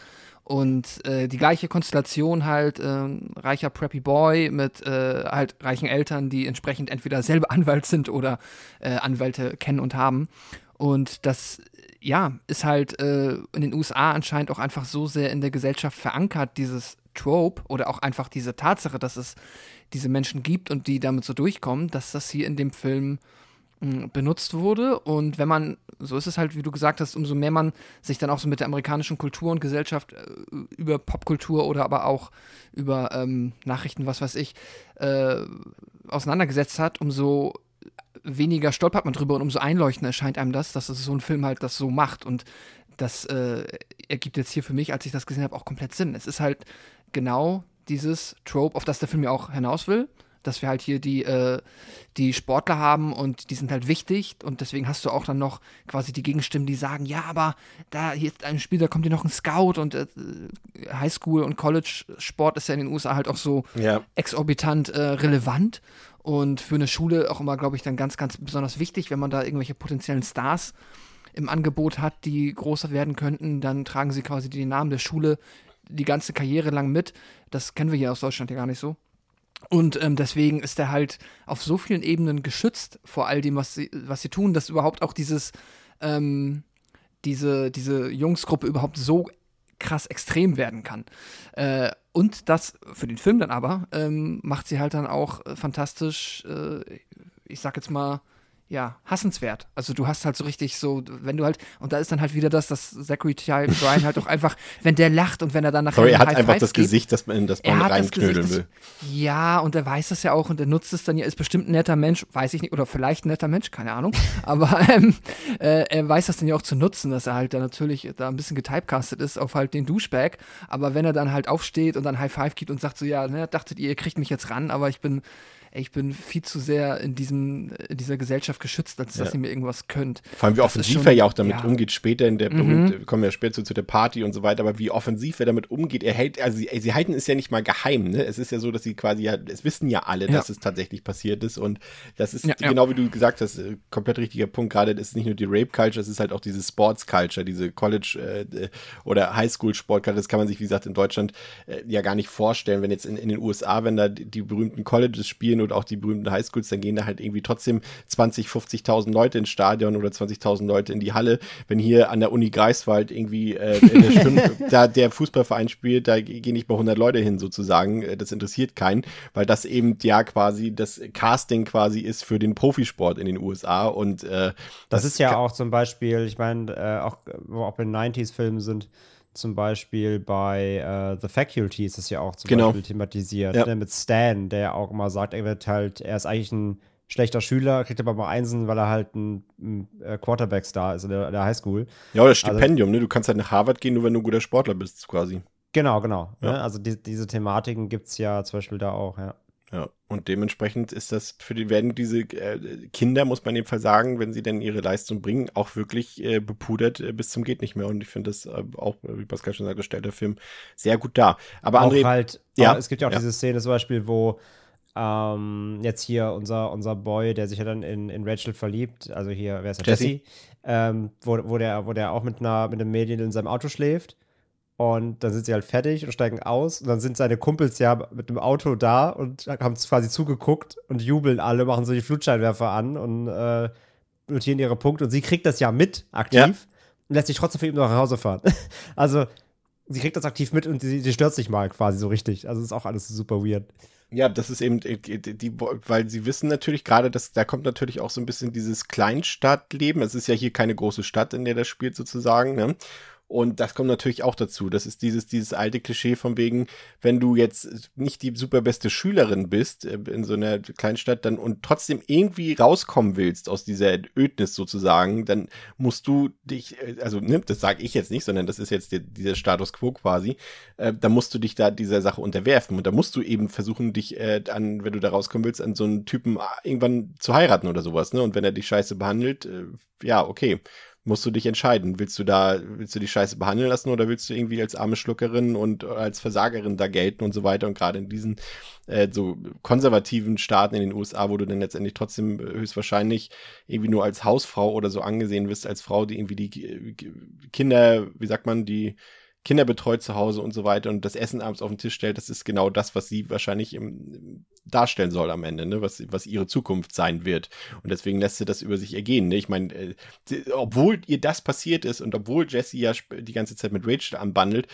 Und äh, die gleiche Konstellation halt, äh, reicher Preppy Boy mit äh, halt reichen Eltern, die entsprechend entweder selber Anwalt sind oder äh, Anwälte kennen und haben. Und das, ja, ist halt äh, in den USA anscheinend auch einfach so sehr in der Gesellschaft verankert, dieses Trope oder auch einfach diese Tatsache, dass es diese Menschen gibt und die damit so durchkommen, dass das hier in dem Film benutzt wurde. Und wenn man, so ist es halt, wie du gesagt hast, umso mehr man sich dann auch so mit der amerikanischen Kultur und Gesellschaft äh, über Popkultur oder aber auch über ähm, Nachrichten, was weiß ich, äh, auseinandergesetzt hat, umso weniger stolpert man drüber und umso einleuchtender erscheint einem das, dass es so ein Film halt das so macht. Und das äh, ergibt jetzt hier für mich, als ich das gesehen habe, auch komplett Sinn. Es ist halt genau dieses Trope, auf das der Film ja auch hinaus will dass wir halt hier die, äh, die Sportler haben und die sind halt wichtig und deswegen hast du auch dann noch quasi die Gegenstimmen, die sagen, ja, aber da hier ist ein Spiel, da kommt hier noch ein Scout und äh, Highschool und College-Sport ist ja in den USA halt auch so ja. exorbitant äh, relevant und für eine Schule auch immer, glaube ich, dann ganz, ganz besonders wichtig, wenn man da irgendwelche potenziellen Stars im Angebot hat, die größer werden könnten, dann tragen sie quasi den Namen der Schule die ganze Karriere lang mit. Das kennen wir hier aus Deutschland ja gar nicht so. Und ähm, deswegen ist er halt auf so vielen Ebenen geschützt vor all dem, was sie, was sie tun, dass überhaupt auch dieses, ähm, diese, diese Jungsgruppe überhaupt so krass extrem werden kann. Äh, und das für den Film dann aber ähm, macht sie halt dann auch fantastisch, äh, ich sag jetzt mal, ja, hassenswert. Also du hast halt so richtig so, wenn du halt, und da ist dann halt wieder das, dass Zachary T. Bryan halt auch einfach, wenn der lacht und wenn er dann nachher Sorry, er hat einfach das gibt, Gesicht, dass man in das man reinknödeln will. Das, ja, und er weiß das ja auch und er nutzt es dann ja, ist bestimmt ein netter Mensch, weiß ich nicht, oder vielleicht ein netter Mensch, keine Ahnung, aber ähm, äh, er weiß das dann ja auch zu nutzen, dass er halt da natürlich da ein bisschen getypecastet ist auf halt den Douchebag, aber wenn er dann halt aufsteht und dann High Five gibt und sagt so, ja, ne, dachtet ihr, ihr kriegt mich jetzt ran, aber ich bin ey, ich bin viel zu sehr in, diesem, in dieser Gesellschaft geschützt, als dass ihr mir irgendwas könnt. Vor allem, wie offensiv schon, er ja auch damit ja. umgeht, später in der mhm. wir kommen ja später zu, zu, der Party und so weiter, aber wie offensiv er damit umgeht, er hält, also sie, sie halten es ja nicht mal geheim, ne? Es ist ja so, dass sie quasi ja, es wissen ja alle, dass es tatsächlich passiert ist und das ist genau wie du gesagt hast, äh, komplett richtiger Punkt, gerade das ist nicht nur die Rape-Culture, es ist halt auch diese Sports-Culture, diese College- äh, oder Highschool-Sport-Culture, das kann man sich, wie gesagt, in Deutschland äh, ja gar nicht vorstellen, wenn jetzt in, in den USA, wenn da die, die berühmten Colleges spielen und auch die berühmten Highschools, dann gehen da halt irgendwie trotzdem 20, 50.000 Leute ins Stadion oder 20.000 Leute in die Halle. Wenn hier an der Uni Greifswald irgendwie äh, der Stunde, da der Fußballverein spielt, da gehen nicht mal 100 Leute hin sozusagen. Äh, das interessiert keinen, weil das eben ja quasi das Casting quasi ist für den Profisport in den USA und äh, das, das ist ja auch zum Beispiel, ich meine, äh, auch, auch bei 90s-Filmen sind, zum Beispiel bei uh, The Faculty ist es ja auch zum genau. Beispiel thematisiert, ja. ne, mit Stan, der auch immer sagt, er wird halt, er ist eigentlich ein schlechter Schüler, kriegt aber mal Einsen, weil er halt ein, ein äh, Quarterback-Star ist in der, der Highschool. Ja, oder also Stipendium, also, ne? Du kannst halt nach Harvard gehen, nur wenn du ein guter Sportler bist, quasi. Genau, genau. Ja. Ne? Also die, diese Thematiken gibt es ja zum Beispiel da auch, ja. Ja, und dementsprechend ist das für die, werden diese äh, Kinder, muss man in dem Fall sagen, wenn sie denn ihre Leistung bringen, auch wirklich äh, bepudert äh, bis zum geht nicht mehr. Und ich finde das äh, auch, wie Pascal schon sagte, stellt der Film sehr gut dar. Aber auch André, halt, ja, es gibt ja auch ja. diese Szene zum Beispiel, wo ähm, jetzt hier unser, unser Boy, der sich ja dann in, in Rachel verliebt, also hier, wer ist der? Jesse, Jesse ähm, wo, wo, der, wo der auch mit einer mit einem Mädchen in seinem Auto schläft. Und dann sind sie halt fertig und steigen aus. Und dann sind seine Kumpels ja mit dem Auto da und haben es quasi zugeguckt und jubeln alle, machen so die Flutscheinwerfer an und äh, notieren ihre Punkte. Und sie kriegt das ja mit, aktiv, ja. und lässt sich trotzdem für ihn nach Hause fahren. also, sie kriegt das aktiv mit und sie, sie stört sich mal quasi so richtig. Also, ist auch alles super weird. Ja, das ist eben äh, die, weil sie wissen natürlich gerade, dass da kommt natürlich auch so ein bisschen dieses Kleinstadtleben. Es ist ja hier keine große Stadt, in der das spielt sozusagen. Ne? Und das kommt natürlich auch dazu. Das ist dieses, dieses alte Klischee von wegen, wenn du jetzt nicht die superbeste Schülerin bist äh, in so einer Kleinstadt dann und trotzdem irgendwie rauskommen willst aus dieser Ödnis sozusagen, dann musst du dich, äh, also ne, das sage ich jetzt nicht, sondern das ist jetzt der, dieser Status quo quasi, äh, da musst du dich da dieser Sache unterwerfen und da musst du eben versuchen, dich äh, an, wenn du da rauskommen willst, an so einen Typen ah, irgendwann zu heiraten oder sowas, ne? Und wenn er dich scheiße behandelt, äh, ja, okay musst du dich entscheiden. Willst du da, willst du die Scheiße behandeln lassen oder willst du irgendwie als arme Schluckerin und als Versagerin da gelten und so weiter? Und gerade in diesen äh, so konservativen Staaten in den USA, wo du dann letztendlich trotzdem höchstwahrscheinlich irgendwie nur als Hausfrau oder so angesehen wirst, als Frau, die irgendwie die Kinder, wie sagt man, die Kinder betreut zu Hause und so weiter und das Essen abends auf den Tisch stellt, das ist genau das, was sie wahrscheinlich im, darstellen soll am Ende, ne? was, was ihre Zukunft sein wird. Und deswegen lässt sie das über sich ergehen. Ne? Ich meine, äh, obwohl ihr das passiert ist und obwohl Jesse ja die ganze Zeit mit Rachel anbandelt,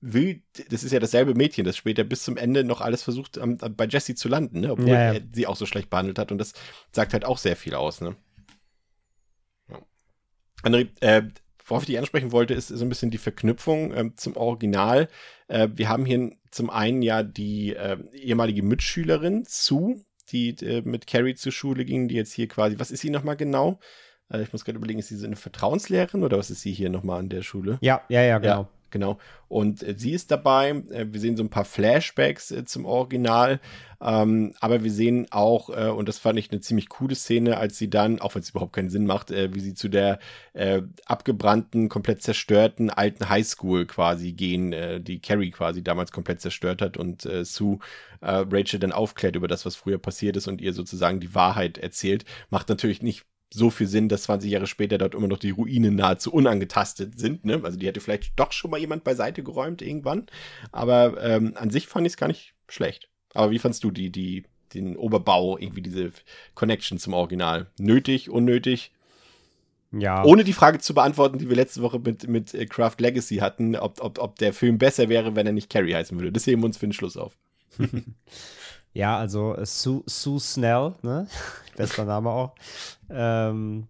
will, das ist ja dasselbe Mädchen, das später bis zum Ende noch alles versucht, um, bei Jesse zu landen, ne? obwohl ja, ja. er sie auch so schlecht behandelt hat. Und das sagt halt auch sehr viel aus. Ne? Ja. André, äh, worauf ich dich ansprechen wollte, ist so ein bisschen die Verknüpfung äh, zum Original. Äh, wir haben hier zum einen ja die äh, ehemalige Mitschülerin zu, die äh, mit Carrie zur Schule ging, die jetzt hier quasi, was ist sie nochmal genau? Äh, ich muss gerade überlegen, ist sie so eine Vertrauenslehrerin oder was ist sie hier nochmal an der Schule? Ja, ja, ja, genau. Ja, genau. Und äh, sie ist dabei. Äh, wir sehen so ein paar Flashbacks äh, zum Original. Ähm, aber wir sehen auch, äh, und das fand ich eine ziemlich coole Szene, als sie dann, auch wenn es überhaupt keinen Sinn macht, äh, wie sie zu der äh, abgebrannten, komplett zerstörten alten Highschool quasi gehen, die Carrie quasi damals komplett zerstört hat und Sue Rachel dann aufklärt über das, was früher passiert ist und ihr sozusagen die Wahrheit erzählt. Macht natürlich nicht so viel Sinn, dass 20 Jahre später dort immer noch die Ruinen nahezu unangetastet sind. Ne? Also die hätte vielleicht doch schon mal jemand beiseite geräumt irgendwann. Aber ähm, an sich fand ich es gar nicht schlecht. Aber wie fandst du die, die, den Oberbau, irgendwie diese Connection zum Original? Nötig, unnötig? Ja. Ohne die Frage zu beantworten, die wir letzte Woche mit, mit äh, Craft Legacy hatten, ob, ob, ob der Film besser wäre, wenn er nicht Carrie heißen würde. Das heben wir uns für den Schluss auf. Ja, also äh, Sue, Sue Snell, ne? bester Name auch, ähm,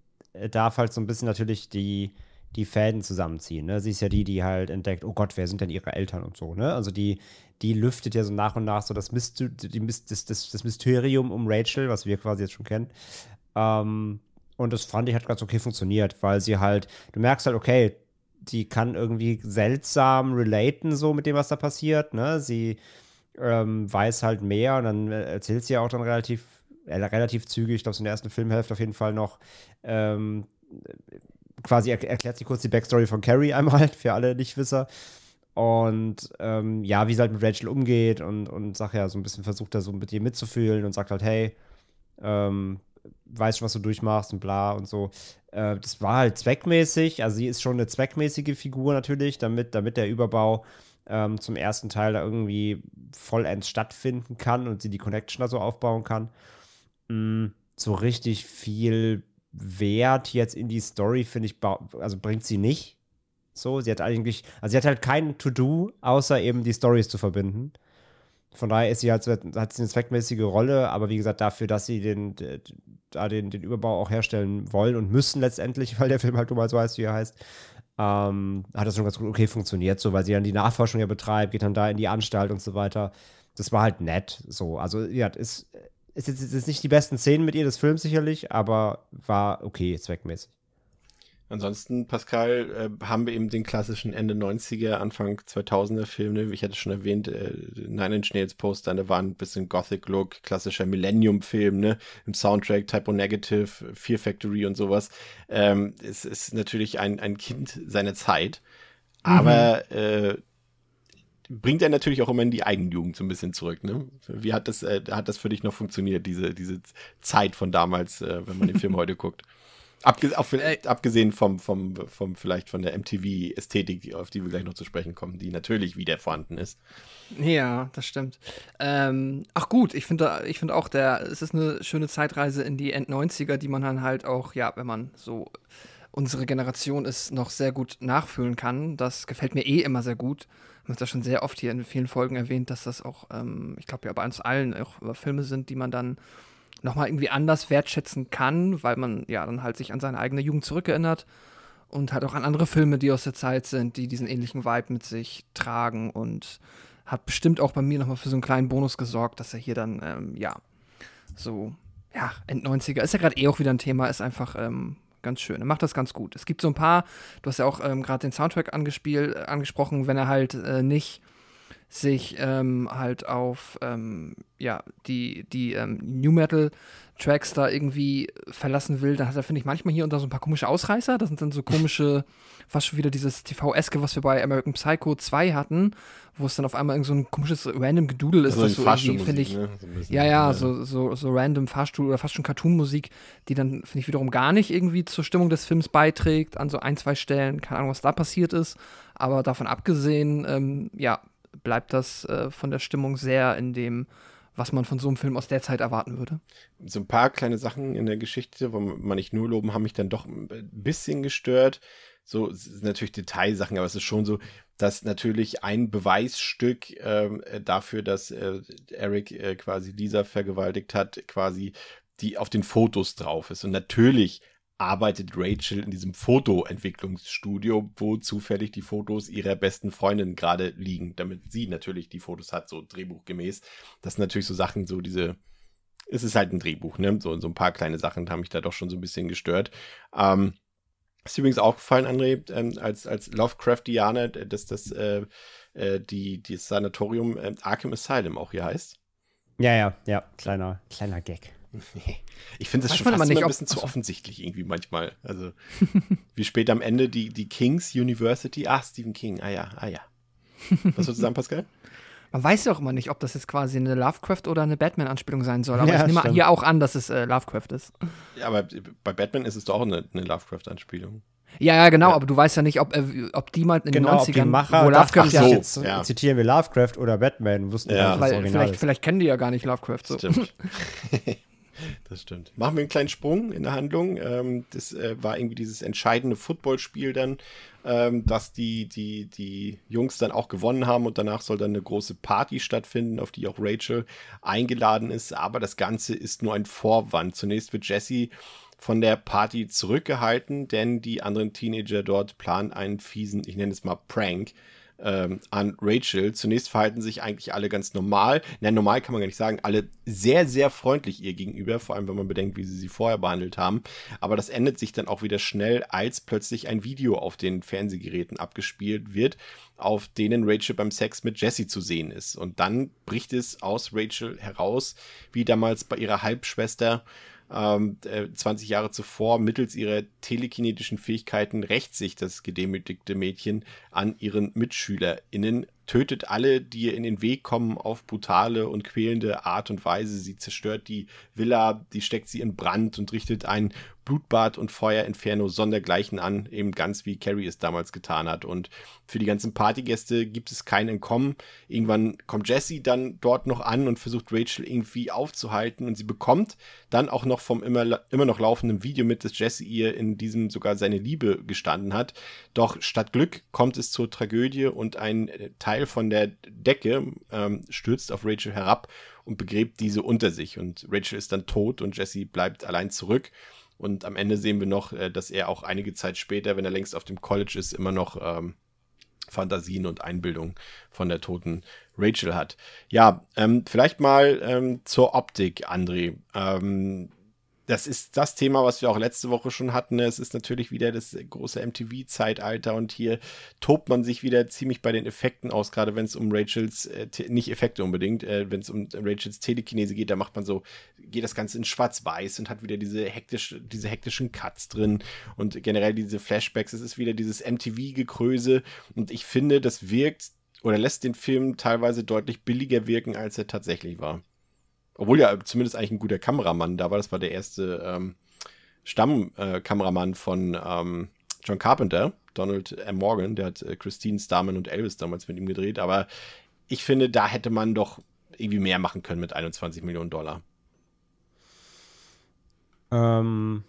darf halt so ein bisschen natürlich die, die Fäden zusammenziehen. Ne? Sie ist ja die, die halt entdeckt, oh Gott, wer sind denn ihre Eltern und so. Ne? Also die, die lüftet ja so nach und nach so das, Myster die, das, das, das Mysterium um Rachel, was wir quasi jetzt schon kennen. Ähm, und das fand ich hat ganz okay funktioniert, weil sie halt, du merkst halt, okay, die kann irgendwie seltsam relaten so mit dem, was da passiert. Ne? Sie ähm, weiß halt mehr und dann äh, erzählt sie ja auch dann relativ relativ zügig, ich glaube, in der ersten Filmhälfte auf jeden Fall noch. Ähm, quasi er erklärt sie kurz die Backstory von Carrie einmal, für alle Nichtwisser. Und ähm, ja, wie sie halt mit Rachel umgeht und, und sagt ja so ein bisschen, versucht er so mit ihr mitzufühlen und sagt halt, hey, ähm, weißt du, was du durchmachst und bla und so. Äh, das war halt zweckmäßig, also sie ist schon eine zweckmäßige Figur natürlich, damit, damit der Überbau ähm, zum ersten Teil da irgendwie vollends stattfinden kann und sie die Connection da so aufbauen kann. Mm, so richtig viel Wert jetzt in die Story, finde ich, also bringt sie nicht. So, sie hat eigentlich, also sie hat halt kein To-Do, außer eben die Stories zu verbinden. Von daher ist sie halt, hat sie eine zweckmäßige Rolle, aber wie gesagt, dafür, dass sie den, den, den Überbau auch herstellen wollen und müssen letztendlich, weil der Film halt nun mal so heißt, wie er heißt, ähm, hat das schon ganz gut okay funktioniert, so, weil sie dann die Nachforschung ja betreibt, geht dann da in die Anstalt und so weiter. Das war halt nett, so. Also, ja, ist, ist jetzt ist nicht die besten Szenen mit ihr des Films sicherlich, aber war okay, zweckmäßig. Ansonsten, Pascal, äh, haben wir eben den klassischen Ende 90er, Anfang 2000er Film, ne? ich hatte schon erwähnt, äh, Nine Inch Nails Poster an der Wand, ein bisschen Gothic-Look, klassischer Millennium-Film, ne? im Soundtrack, Typo Negative, Fear Factory und sowas. Ähm, es ist natürlich ein, ein Kind seiner Zeit, aber mhm. äh, bringt er natürlich auch immer in die Eigenjugend so ein bisschen zurück. Ne? Wie hat das, äh, hat das für dich noch funktioniert, diese, diese Zeit von damals, äh, wenn man den Film heute guckt? Abge auf, äh, abgesehen vom, vom, vom, vielleicht von der MTV-Ästhetik, auf die wir gleich noch zu sprechen kommen, die natürlich wieder vorhanden ist. Ja, das stimmt. Ähm, ach gut, ich finde ich find auch, der, es ist eine schöne Zeitreise in die End-90er, die man dann halt auch, ja, wenn man so unsere Generation ist, noch sehr gut nachfühlen kann. Das gefällt mir eh immer sehr gut. Man hat das schon sehr oft hier in vielen Folgen erwähnt, dass das auch, ähm, ich glaube ja bei uns allen auch Filme sind, die man dann nochmal irgendwie anders wertschätzen kann, weil man ja dann halt sich an seine eigene Jugend zurückerinnert und halt auch an andere Filme, die aus der Zeit sind, die diesen ähnlichen Vibe mit sich tragen und hat bestimmt auch bei mir nochmal für so einen kleinen Bonus gesorgt, dass er hier dann, ähm, ja, so, ja, End-90er, ist ja gerade eh auch wieder ein Thema, ist einfach ähm, ganz schön. Er macht das ganz gut. Es gibt so ein paar, du hast ja auch ähm, gerade den Soundtrack angespielt, angesprochen, wenn er halt äh, nicht sich ähm, halt auf ähm, ja, die, die ähm, New Metal Tracks da irgendwie verlassen will, dann hat er, finde ich, manchmal hier und da so ein paar komische Ausreißer. Das sind dann so komische, fast schon wieder dieses TV-eske, was wir bei American Psycho 2 hatten, wo es dann auf einmal irgend so ein komisches random Gedudel ist, also das so irgendwie, finde ich. Ne? So ja, ja, so, so, so random Fahrstuhl oder fast schon Cartoon-Musik, die dann, finde ich, wiederum gar nicht irgendwie zur Stimmung des Films beiträgt, an so ein, zwei Stellen. Keine Ahnung, was da passiert ist. Aber davon abgesehen, ähm, ja, bleibt das äh, von der Stimmung sehr in dem, was man von so einem Film aus der Zeit erwarten würde. So ein paar kleine Sachen in der Geschichte, wo man nicht nur loben, haben mich dann doch ein bisschen gestört. So sind natürlich Detailsachen, aber es ist schon so, dass natürlich ein Beweisstück ähm, dafür, dass äh, Eric äh, quasi Lisa vergewaltigt hat, quasi die auf den Fotos drauf ist. Und natürlich arbeitet Rachel in diesem Fotoentwicklungsstudio, wo zufällig die Fotos ihrer besten Freundin gerade liegen, damit sie natürlich die Fotos hat, so drehbuchgemäß. Das sind natürlich so Sachen, so diese, es ist halt ein Drehbuch, ne? So, so ein paar kleine Sachen haben mich da doch schon so ein bisschen gestört. Ähm, ist übrigens aufgefallen, André, ähm, als, als Lovecraftianer, dass das äh, äh, die, die Sanatorium äh, Arkham Asylum auch hier heißt. Ja, ja, ja, kleiner, kleiner Gag. Ich finde das schon fast nicht, ein bisschen zu offensichtlich irgendwie manchmal. Also, wie spät am Ende die, die Kings University. Ach, Stephen King. Ah ja, ah ja. Was würdest du sagen, Pascal? Man weiß ja auch immer nicht, ob das jetzt quasi eine Lovecraft oder eine Batman-Anspielung sein soll. Aber ja, ich nehme stimmt. hier auch an, dass es äh, Lovecraft ist. Ja, aber bei Batman ist es doch auch eine, eine Lovecraft-Anspielung. Ja, ja, genau, ja. aber du weißt ja nicht, ob, äh, ob die mal in genau, den 90ern, die Macher, wo Lovecraft ja, jetzt ja. zitieren wir Lovecraft oder Batman, wussten ja. nicht, was das vielleicht, vielleicht kennen die ja gar nicht Lovecraft. So. Stimmt. Das stimmt. Machen wir einen kleinen Sprung in der Handlung. Ähm, das äh, war irgendwie dieses entscheidende Footballspiel dann, ähm, dass die, die, die Jungs dann auch gewonnen haben und danach soll dann eine große Party stattfinden, auf die auch Rachel eingeladen ist. Aber das Ganze ist nur ein Vorwand. Zunächst wird Jesse von der Party zurückgehalten, denn die anderen Teenager dort planen einen fiesen, ich nenne es mal Prank, ähm, an Rachel. Zunächst verhalten sich eigentlich alle ganz normal. Nein, normal kann man gar nicht sagen. Alle sehr, sehr freundlich ihr gegenüber, vor allem wenn man bedenkt, wie sie sie vorher behandelt haben. Aber das endet sich dann auch wieder schnell, als plötzlich ein Video auf den Fernsehgeräten abgespielt wird, auf denen Rachel beim Sex mit Jesse zu sehen ist. Und dann bricht es aus Rachel heraus, wie damals bei ihrer Halbschwester ähm, 20 äh, Jahre zuvor mittels ihrer telekinetischen Fähigkeiten rächt sich das gedemütigte Mädchen an ihren MitschülerInnen tötet alle, die ihr in den Weg kommen, auf brutale und quälende Art und Weise. Sie zerstört die Villa, die steckt sie in Brand und richtet ein Blutbad und Feuerinferno sondergleichen an, eben ganz wie Carrie es damals getan hat. Und für die ganzen Partygäste gibt es kein Entkommen. Irgendwann kommt Jessie dann dort noch an und versucht Rachel irgendwie aufzuhalten und sie bekommt dann auch noch vom immer, immer noch laufenden Video mit, dass Jessie ihr in diesem sogar seine Liebe gestanden hat. Doch statt Glück kommt es zur Tragödie und ein Teil Teil von der Decke ähm, stürzt auf Rachel herab und begräbt diese unter sich. Und Rachel ist dann tot und Jesse bleibt allein zurück. Und am Ende sehen wir noch, äh, dass er auch einige Zeit später, wenn er längst auf dem College ist, immer noch ähm, Fantasien und Einbildung von der toten Rachel hat. Ja, ähm, vielleicht mal ähm, zur Optik, André. Das ist das Thema, was wir auch letzte Woche schon hatten. Es ist natürlich wieder das große MTV-Zeitalter und hier tobt man sich wieder ziemlich bei den Effekten aus, gerade wenn es um Rachels, äh, nicht Effekte unbedingt, äh, wenn es um Rachels Telekinese geht, da macht man so, geht das Ganze in schwarz-weiß und hat wieder diese, hektisch, diese hektischen Cuts drin und generell diese Flashbacks. Es ist wieder dieses MTV-Gekröse und ich finde, das wirkt oder lässt den Film teilweise deutlich billiger wirken, als er tatsächlich war. Obwohl ja zumindest eigentlich ein guter Kameramann da war. Das war der erste ähm, Stammkameramann äh, von ähm, John Carpenter, Donald M. Morgan. Der hat äh, Christine Starman und Elvis damals mit ihm gedreht. Aber ich finde, da hätte man doch irgendwie mehr machen können mit 21 Millionen Dollar. Ähm,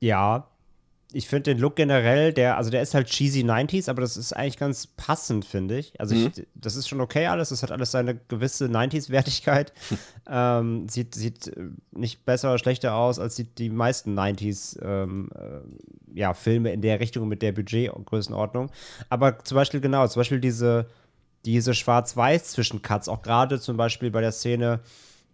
ja, ich finde den Look generell, der, also der ist halt cheesy 90s, aber das ist eigentlich ganz passend, finde ich. Also mhm. ich, das ist schon okay alles, das hat alles seine gewisse 90s-Wertigkeit. ähm, sieht, sieht äh, nicht besser oder schlechter aus als die, die meisten 90s ähm, äh, ja, Filme in der Richtung mit der Budgetgrößenordnung. Aber zum Beispiel, genau, zum Beispiel diese, diese Schwarz-Weiß-Zwischencuts, auch gerade zum Beispiel bei der Szene,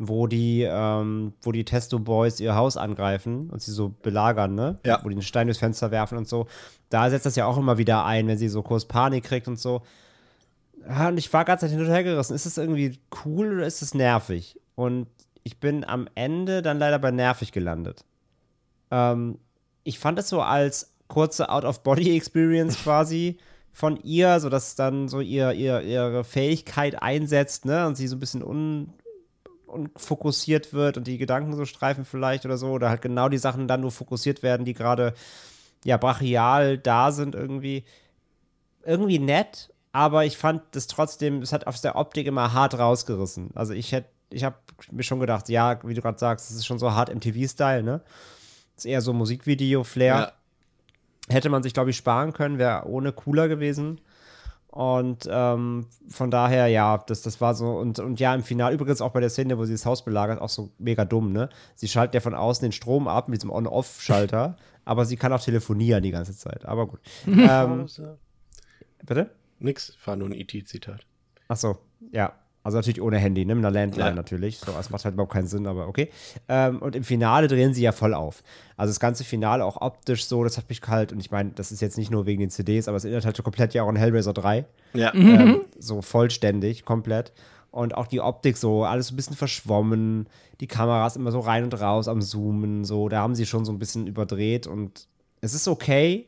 wo die, ähm, wo die Testo-Boys ihr Haus angreifen und sie so belagern, ne? Ja. Wo die einen Stein durchs Fenster werfen und so. Da setzt das ja auch immer wieder ein, wenn sie so kurz Panik kriegt und so. Ja, und ich war ganz hin und her gerissen. Ist es irgendwie cool oder ist es nervig? Und ich bin am Ende dann leider bei nervig gelandet. Ähm, ich fand es so als kurze Out-of-Body-Experience quasi von ihr, sodass dann so ihr, ihr, ihre Fähigkeit einsetzt, ne, und sie so ein bisschen un, und fokussiert wird und die Gedanken so streifen vielleicht oder so, oder halt genau die Sachen dann nur fokussiert werden, die gerade ja brachial da sind irgendwie. Irgendwie nett, aber ich fand das trotzdem, es hat aus der Optik immer hart rausgerissen. Also ich hätte, ich habe mir schon gedacht, ja, wie du gerade sagst, es ist schon so hart MTV-Style, ne? ist eher so Musikvideo-Flair. Ja. Hätte man sich, glaube ich, sparen können, wäre ohne cooler gewesen. Und ähm, von daher, ja, das, das war so. Und, und ja, im Finale, übrigens auch bei der Szene, wo sie das Haus belagert, auch so mega dumm, ne? Sie schaltet ja von außen den Strom ab mit diesem On-Off-Schalter, aber sie kann auch telefonieren die ganze Zeit. Aber gut. ähm, bitte? Nix, war nur ein ET-Zitat. Ach so, ja. Also natürlich ohne Handy, ne? Mit einer Landline ja. natürlich. So, das macht halt überhaupt keinen Sinn, aber okay. Ähm, und im Finale drehen sie ja voll auf. Also das ganze Finale auch optisch so, das hat mich kalt. Und ich meine, das ist jetzt nicht nur wegen den CDs, aber es erinnert halt komplett ja auch an Hellraiser 3. Ja. Ähm, so vollständig, komplett. Und auch die Optik so, alles so ein bisschen verschwommen. Die Kameras immer so rein und raus am Zoomen. So, da haben sie schon so ein bisschen überdreht. Und es ist okay,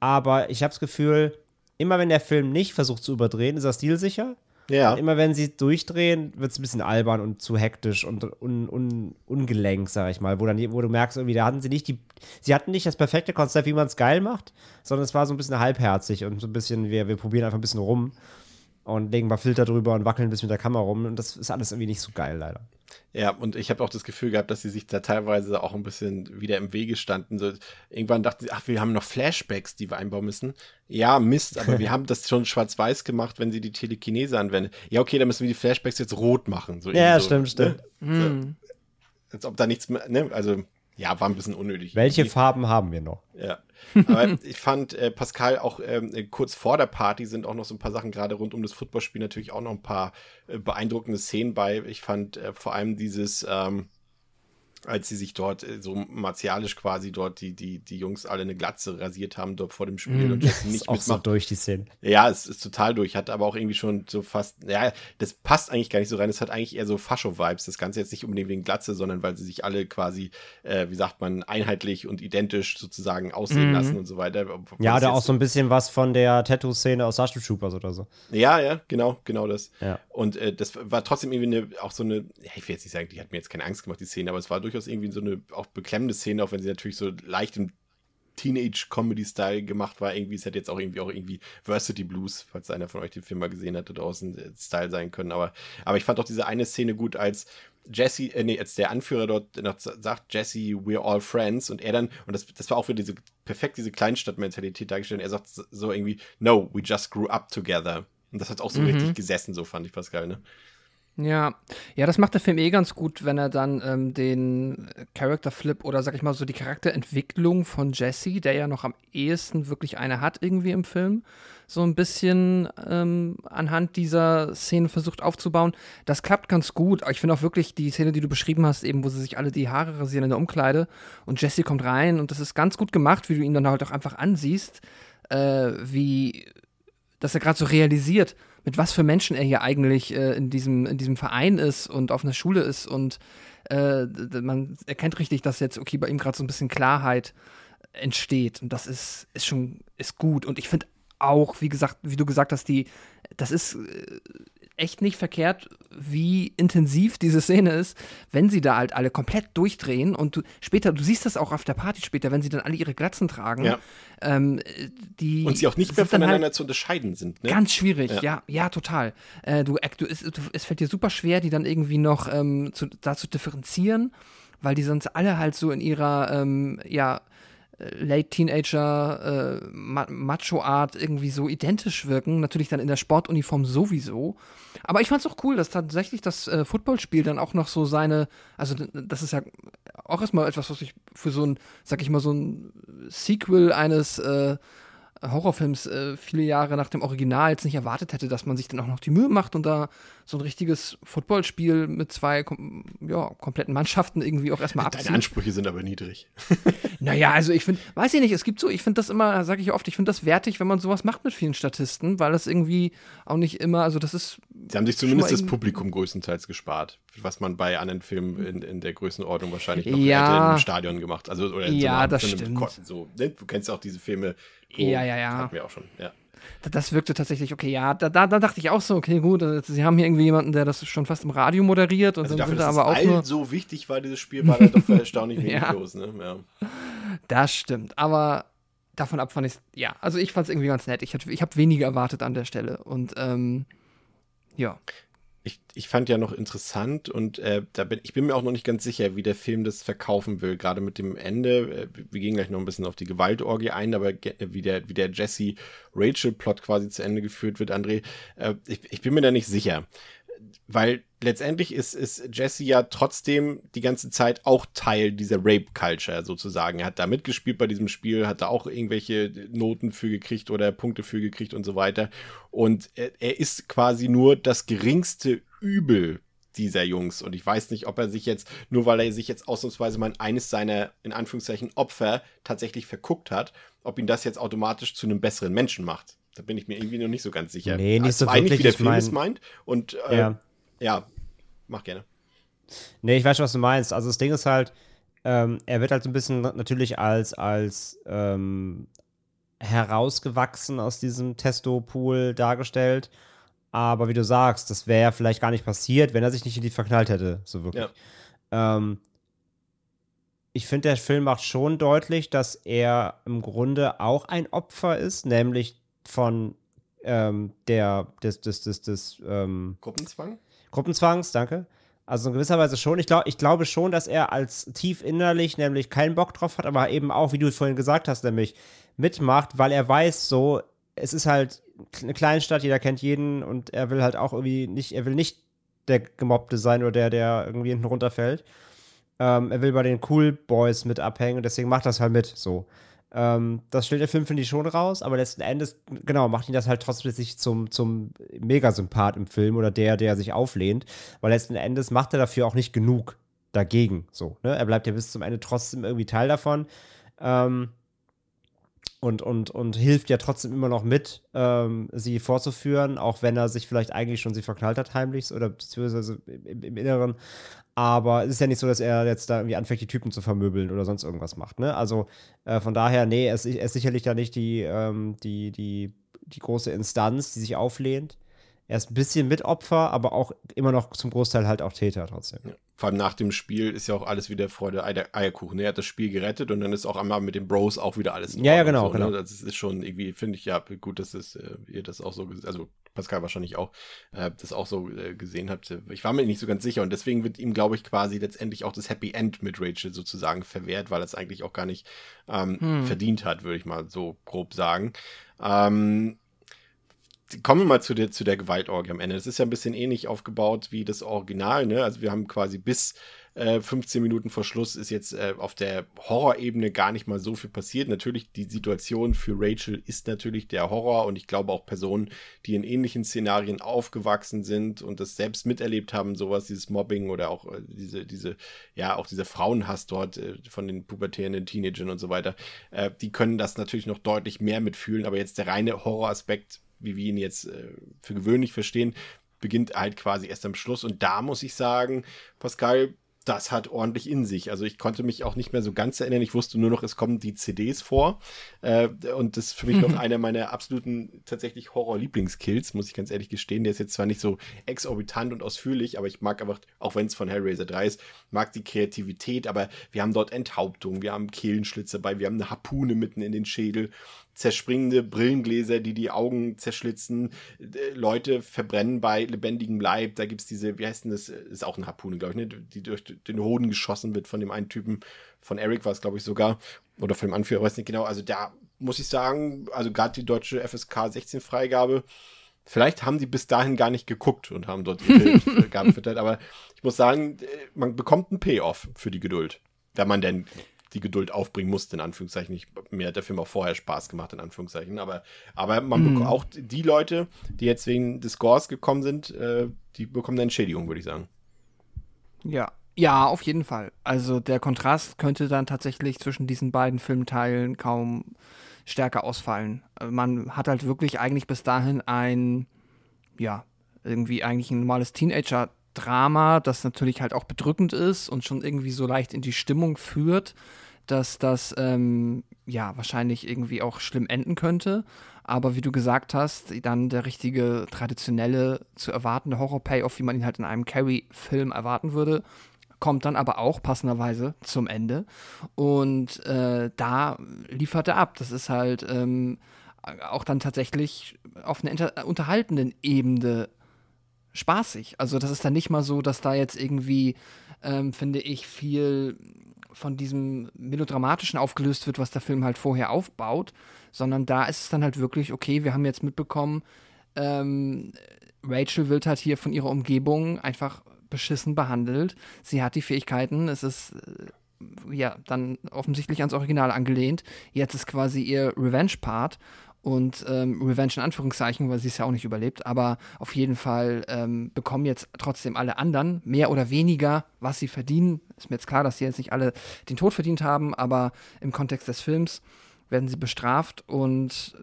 aber ich habe das Gefühl, immer wenn der Film nicht versucht zu überdrehen, ist er stilsicher. Ja. Immer wenn sie durchdrehen, wird es ein bisschen albern und zu hektisch und un, un, ungelenk, sag ich mal. Wo, dann, wo du merkst, irgendwie, da hatten sie nicht die. Sie hatten nicht das perfekte Konzept, wie man es geil macht, sondern es war so ein bisschen halbherzig und so ein bisschen, wir, wir probieren einfach ein bisschen rum und legen paar Filter drüber und wackeln ein bisschen mit der Kamera rum. Und das ist alles irgendwie nicht so geil, leider. Ja, und ich habe auch das Gefühl gehabt, dass sie sich da teilweise auch ein bisschen wieder im Wege standen. So, irgendwann dachten sie, ach, wir haben noch Flashbacks, die wir einbauen müssen. Ja, Mist, aber wir haben das schon schwarz-weiß gemacht, wenn sie die Telekinese anwendet. Ja, okay, dann müssen wir die Flashbacks jetzt rot machen. So ja, so, stimmt, stimmt. Ne? So, hm. als ob da nichts mehr, ne? Also, Ja, war ein bisschen unnötig. Welche Farben haben wir noch? Ja. Aber ich fand äh, Pascal auch ähm, kurz vor der Party sind auch noch so ein paar Sachen, gerade rund um das Footballspiel natürlich auch noch ein paar äh, beeindruckende Szenen bei. Ich fand äh, vor allem dieses, ähm, als sie sich dort äh, so martialisch quasi dort die, die, die Jungs alle eine Glatze rasiert haben dort vor dem Spiel mm, und Jesse nicht ist auch mitmacht. so durch die Szene. Ja, es ist total durch, hat aber auch irgendwie schon so fast, ja, das passt eigentlich gar nicht so rein, es hat eigentlich eher so Fascho-Vibes, das Ganze jetzt nicht unbedingt wegen Glatze, sondern weil sie sich alle quasi, äh, wie sagt man, einheitlich und identisch sozusagen aussehen mm. lassen und so weiter. Ja, oder auch so ein bisschen was von der Tattoo-Szene aus Starship Troopers oder so. Ja, ja, genau, genau das. Ja. Und äh, das war trotzdem irgendwie eine, auch so eine, ja, ich will jetzt nicht sagen, die hat mir jetzt keine Angst gemacht, die Szene, aber es war durch durchaus irgendwie so eine auch beklemmende Szene, auch wenn sie natürlich so leicht im Teenage-Comedy-Style gemacht war. Irgendwie, es hätte jetzt auch irgendwie auch irgendwie Varsity Blues, falls einer von euch den Film mal gesehen hat, draußen äh, Style sein können. Aber, aber ich fand auch diese eine Szene gut, als Jesse, äh, nee, als der Anführer dort noch sagt, Jesse, we're all friends. Und er dann, und das, das war auch für diese perfekt diese Kleinstadt-Mentalität dargestellt. Er sagt so irgendwie, no, we just grew up together. Und das hat auch so mhm. richtig gesessen, so fand ich Pascal, ne? Ja, ja, das macht der Film eh ganz gut, wenn er dann ähm, den Character Flip oder sag ich mal so die Charakterentwicklung von Jesse, der ja noch am ehesten wirklich eine hat irgendwie im Film, so ein bisschen ähm, anhand dieser Szene versucht aufzubauen. Das klappt ganz gut. Ich finde auch wirklich die Szene, die du beschrieben hast, eben, wo sie sich alle die Haare rasieren in der Umkleide und Jesse kommt rein und das ist ganz gut gemacht, wie du ihn dann halt auch einfach ansiehst, äh, wie dass er gerade so realisiert, mit was für Menschen er hier eigentlich äh, in, diesem, in diesem Verein ist und auf einer Schule ist. Und äh, man erkennt richtig, dass jetzt, okay, bei ihm gerade so ein bisschen Klarheit entsteht. Und das ist, ist schon, ist gut. Und ich finde auch, wie gesagt, wie du gesagt hast, die, das ist äh, echt nicht verkehrt, wie intensiv diese Szene ist, wenn sie da halt alle komplett durchdrehen und du später, du siehst das auch auf der Party später, wenn sie dann alle ihre Glatzen tragen. Ja. Ähm, die und sie auch nicht mehr voneinander halt zu unterscheiden sind. Ne? Ganz schwierig, ja, ja, ja total. Äh, du, du, es, du, es fällt dir super schwer, die dann irgendwie noch ähm, zu, da zu differenzieren, weil die sonst alle halt so in ihrer, ähm, ja, Late Teenager, äh, Macho-Art irgendwie so identisch wirken. Natürlich dann in der Sportuniform sowieso. Aber ich fand es auch cool, dass tatsächlich das äh, Footballspiel dann auch noch so seine, also das ist ja auch erstmal etwas, was ich für so ein, sag ich mal, so ein Sequel eines äh, Horrorfilms äh, viele Jahre nach dem Original jetzt nicht erwartet hätte, dass man sich dann auch noch die Mühe macht und da so ein richtiges Footballspiel mit zwei kom ja, kompletten Mannschaften irgendwie auch erstmal abzieht. Deine Ansprüche sind aber niedrig. naja, also ich finde, weiß ich nicht, es gibt so, ich finde das immer, sage ich oft, ich finde das wertig, wenn man sowas macht mit vielen Statisten, weil das irgendwie auch nicht immer, also das ist. Sie haben sich zumindest das Publikum größtenteils gespart, was man bei anderen Filmen in, in der Größenordnung wahrscheinlich noch ja. im Stadion gemacht. Also, oder in ja, so einer, das stimmt. So, ne? Du kennst ja auch diese Filme, ja, ja, ja. Hatten wir auch schon, ja. Das wirkte tatsächlich, okay, ja, da, da, da, dachte ich auch so, okay, gut, äh, sie haben hier irgendwie jemanden, der das schon fast im Radio moderiert und also dann dafür, sind da aber auch nur so wichtig war dieses Spiel, war da doch erstaunlich wenig ja. los, ne? Ja. Das stimmt, aber davon ab fand ich ja, also ich fand es irgendwie ganz nett. Ich, ich habe weniger erwartet an der Stelle und ähm, ja ich, ich fand ja noch interessant und äh, da bin, ich bin mir auch noch nicht ganz sicher, wie der Film das verkaufen will, gerade mit dem Ende. Äh, wir gehen gleich noch ein bisschen auf die Gewaltorgie ein, aber wie der, wie der Jesse-Rachel-Plot quasi zu Ende geführt wird, André, äh, ich, ich bin mir da nicht sicher weil letztendlich ist, ist Jesse ja trotzdem die ganze Zeit auch Teil dieser Rape-Culture sozusagen. Er hat da mitgespielt bei diesem Spiel, hat da auch irgendwelche Noten für gekriegt oder Punkte für gekriegt und so weiter. Und er, er ist quasi nur das geringste Übel dieser Jungs. Und ich weiß nicht, ob er sich jetzt, nur weil er sich jetzt ausnahmsweise mal eines seiner, in Anführungszeichen, Opfer tatsächlich verguckt hat, ob ihn das jetzt automatisch zu einem besseren Menschen macht. Da bin ich mir irgendwie noch nicht so ganz sicher. Nee, nicht also so wirklich. Wie der Film mein, es meint. Und äh, ja. ja, mach gerne. Nee, ich weiß schon, was du meinst. Also das Ding ist halt, ähm, er wird halt so ein bisschen natürlich als, als ähm, herausgewachsen aus diesem Testo-Pool dargestellt. Aber wie du sagst, das wäre ja vielleicht gar nicht passiert, wenn er sich nicht in die verknallt hätte, so wirklich. Ja. Ähm, ich finde, der Film macht schon deutlich, dass er im Grunde auch ein Opfer ist, nämlich von ähm, der, des, des, des, des ähm, Gruppenzwang? Gruppenzwangs, danke. Also in gewisser Weise schon. Ich, glaub, ich glaube schon, dass er als tief innerlich nämlich keinen Bock drauf hat, aber eben auch, wie du vorhin gesagt hast, nämlich mitmacht, weil er weiß so, es ist halt eine Kleinstadt, jeder kennt jeden und er will halt auch irgendwie nicht, er will nicht der Gemobbte sein oder der, der irgendwie hinten runterfällt. Ähm, er will bei den Cool Boys mit abhängen und deswegen macht das halt mit. So. Ähm, das stellt der Film, finde ich, schon raus, aber letzten Endes, genau, macht ihn das halt trotzdem sich zum, zum Megasympath im Film oder der, der sich auflehnt, weil letzten Endes macht er dafür auch nicht genug dagegen. So, ne? Er bleibt ja bis zum Ende trotzdem irgendwie Teil davon. Ähm, und, und, und hilft ja trotzdem immer noch mit, ähm, sie vorzuführen, auch wenn er sich vielleicht eigentlich schon sie verknallt hat, heimlich oder beziehungsweise im, im, Inneren. Aber es ist ja nicht so, dass er jetzt da irgendwie anfängt, die Typen zu vermöbeln oder sonst irgendwas macht. Ne? Also äh, von daher, nee, er ist, er ist sicherlich da nicht die, ähm, die, die, die große Instanz, die sich auflehnt. Er ist ein bisschen Mitopfer, aber auch immer noch zum Großteil halt auch Täter trotzdem. Ja. Vor allem nach dem Spiel ist ja auch alles wieder Freude, Eierkuchen. Er hat das Spiel gerettet und dann ist auch einmal mit den Bros auch wieder alles in Ja, ja, genau, so, ne? genau. Das ist schon irgendwie, finde ich ja gut, dass es, äh, ihr das auch so, also Pascal wahrscheinlich auch, äh, das auch so äh, gesehen habt. Ich war mir nicht so ganz sicher und deswegen wird ihm, glaube ich, quasi letztendlich auch das Happy End mit Rachel sozusagen verwehrt, weil er es eigentlich auch gar nicht ähm, hm. verdient hat, würde ich mal so grob sagen. Ähm, kommen wir mal zu der, zu der Gewaltorgie am Ende. Das ist ja ein bisschen ähnlich aufgebaut wie das Original, ne? Also wir haben quasi bis äh, 15 Minuten vor Schluss ist jetzt äh, auf der Horrorebene gar nicht mal so viel passiert. Natürlich, die Situation für Rachel ist natürlich der Horror und ich glaube auch Personen, die in ähnlichen Szenarien aufgewachsen sind und das selbst miterlebt haben, sowas, dieses Mobbing oder auch äh, diese, diese, ja, auch dieser Frauenhass dort äh, von den pubertären Teenagern und so weiter, äh, die können das natürlich noch deutlich mehr mitfühlen, aber jetzt der reine Horroraspekt wie wir ihn jetzt äh, für gewöhnlich verstehen, beginnt halt quasi erst am Schluss. Und da muss ich sagen, Pascal, das hat ordentlich in sich. Also ich konnte mich auch nicht mehr so ganz erinnern. Ich wusste nur noch, es kommen die CDs vor. Äh, und das ist für mich noch einer meiner absoluten tatsächlich Horror-Lieblingskills, muss ich ganz ehrlich gestehen. Der ist jetzt zwar nicht so exorbitant und ausführlich, aber ich mag einfach, auch wenn es von Hellraiser 3 ist, mag die Kreativität. Aber wir haben dort Enthauptung, wir haben Kehlenschlitze dabei, wir haben eine Harpune mitten in den Schädel zerspringende Brillengläser, die die Augen zerschlitzen, äh, Leute verbrennen bei lebendigem Leib. Da gibt es diese, wie heißt denn das? Ist auch eine Harpune, glaube ich, ne? die durch den Hoden geschossen wird von dem einen Typen. Von Eric war es, glaube ich, sogar. Oder von dem Anführer, weiß nicht genau. Also da muss ich sagen, also gerade die deutsche FSK 16 Freigabe, Vielleicht haben die bis dahin gar nicht geguckt und haben dort ihre Gaben füttert, aber ich muss sagen, äh, man bekommt einen Payoff für die Geduld, wenn man denn die Geduld aufbringen musste, in Anführungszeichen. Ich, mir hat der Film auch vorher Spaß gemacht, in Anführungszeichen. Aber, aber man mhm. auch die Leute, die jetzt wegen des Scores gekommen sind, äh, die bekommen eine Entschädigung, würde ich sagen. Ja. Ja, auf jeden Fall. Also der Kontrast könnte dann tatsächlich zwischen diesen beiden Filmteilen kaum stärker ausfallen. Man hat halt wirklich eigentlich bis dahin ein, ja, irgendwie eigentlich ein normales Teenager- Drama, das natürlich halt auch bedrückend ist und schon irgendwie so leicht in die Stimmung führt, dass das ähm, ja wahrscheinlich irgendwie auch schlimm enden könnte. Aber wie du gesagt hast, dann der richtige traditionelle zu erwartende Horror-Payoff, wie man ihn halt in einem Carrie-Film erwarten würde, kommt dann aber auch passenderweise zum Ende. Und äh, da liefert er ab. Das ist halt ähm, auch dann tatsächlich auf einer unterhaltenden Ebene spaßig. Also das ist dann nicht mal so, dass da jetzt irgendwie, ähm, finde ich, viel von diesem melodramatischen aufgelöst wird, was der Film halt vorher aufbaut, sondern da ist es dann halt wirklich, okay, wir haben jetzt mitbekommen, ähm, Rachel wird halt hier von ihrer Umgebung einfach beschissen behandelt. Sie hat die Fähigkeiten, es ist äh, ja dann offensichtlich ans Original angelehnt. Jetzt ist quasi ihr Revenge-Part und ähm, Revenge in Anführungszeichen, weil sie es ja auch nicht überlebt, aber auf jeden Fall ähm, bekommen jetzt trotzdem alle anderen mehr oder weniger, was sie verdienen. Ist mir jetzt klar, dass sie jetzt nicht alle den Tod verdient haben, aber im Kontext des Films werden sie bestraft und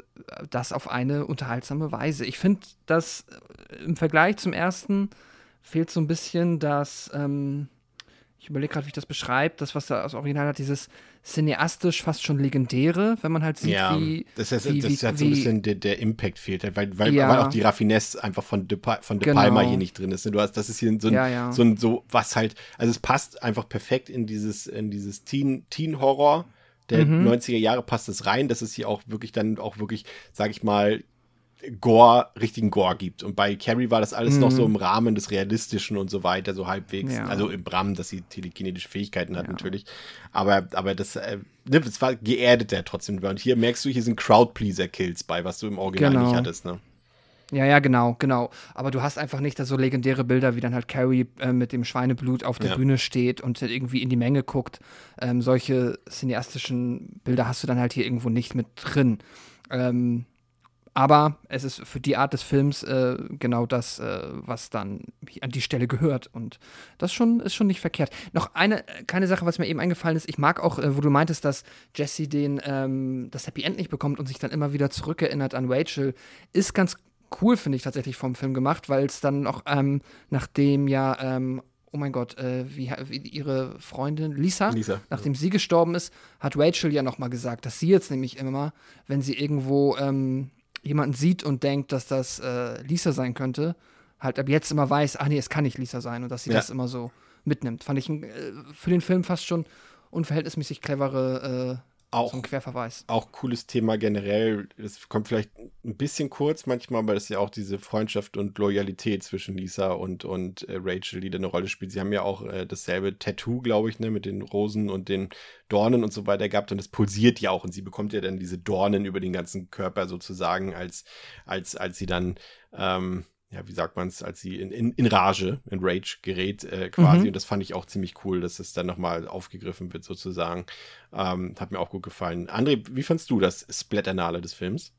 das auf eine unterhaltsame Weise. Ich finde, dass äh, im Vergleich zum ersten fehlt so ein bisschen das, ähm, ich überlege gerade, wie ich das beschreibe, das, was da aus Original hat, dieses cineastisch fast schon legendäre, wenn man halt sieht, ja, wie. Das, heißt, wie, das wie, hat so ein bisschen der, der Impact fehlt, halt, weil, weil, ja. weil auch die Raffinesse einfach von De, von De genau. Palma hier nicht drin ist. Ne? Du hast, das ist hier so ein, ja, so ein, so was halt, also es passt einfach perfekt in dieses, in dieses Teen, Teen-Horror der mhm. 90er Jahre passt es rein, dass es hier auch wirklich dann auch wirklich, sag ich mal, Gore, richtigen Gore gibt. Und bei Carrie war das alles mhm. noch so mhm. im Rahmen des Realistischen und so weiter, so halbwegs. Ja. Also im Rahmen, dass sie telekinetische Fähigkeiten hat, ja. natürlich. Aber, aber das, äh, ne, das war geerdet ja trotzdem. Und hier merkst du, hier sind Crowdpleaser-Kills bei, was du im Original genau. nicht hattest, ne? Ja, ja, genau, genau. Aber du hast einfach nicht so legendäre Bilder, wie dann halt Carrie äh, mit dem Schweineblut auf der ja. Bühne steht und irgendwie in die Menge guckt. Ähm, solche cineastischen Bilder hast du dann halt hier irgendwo nicht mit drin. Ähm, aber es ist für die Art des Films äh, genau das, äh, was dann an die Stelle gehört. Und das schon, ist schon nicht verkehrt. Noch eine kleine Sache, was mir eben eingefallen ist. Ich mag auch, äh, wo du meintest, dass Jesse den, ähm, das Happy End nicht bekommt und sich dann immer wieder zurückerinnert an Rachel. Ist ganz cool, finde ich tatsächlich vom Film gemacht, weil es dann auch, ähm, nachdem ja ähm, oh mein Gott, äh, wie, wie, ihre Freundin Lisa, Lisa nachdem ja. sie gestorben ist, hat Rachel ja noch mal gesagt, dass sie jetzt nämlich immer, wenn sie irgendwo ähm, jemanden sieht und denkt, dass das äh, Lisa sein könnte, halt ab jetzt immer weiß, ach nee, es kann nicht Lisa sein und dass sie ja. das immer so mitnimmt. Fand ich äh, für den Film fast schon unverhältnismäßig clevere äh, auch, so ein Querverweis. Auch cooles Thema generell. Das kommt vielleicht ein bisschen kurz manchmal, aber das ist ja auch diese Freundschaft und Loyalität zwischen Lisa und, und äh, Rachel, die da eine Rolle spielt. Sie haben ja auch äh, dasselbe Tattoo, glaube ich, ne, mit den Rosen und den Dornen und so weiter gehabt und es pulsiert ja auch und sie bekommt ja dann diese Dornen über den ganzen Körper sozusagen, als, als, als sie dann ähm, ja, wie sagt man es, als sie in, in, in Rage, in Rage gerät äh, quasi. Mhm. Und das fand ich auch ziemlich cool, dass es dann nochmal aufgegriffen wird sozusagen. Ähm, hat mir auch gut gefallen. André, wie fandst du das Splatternale des Films?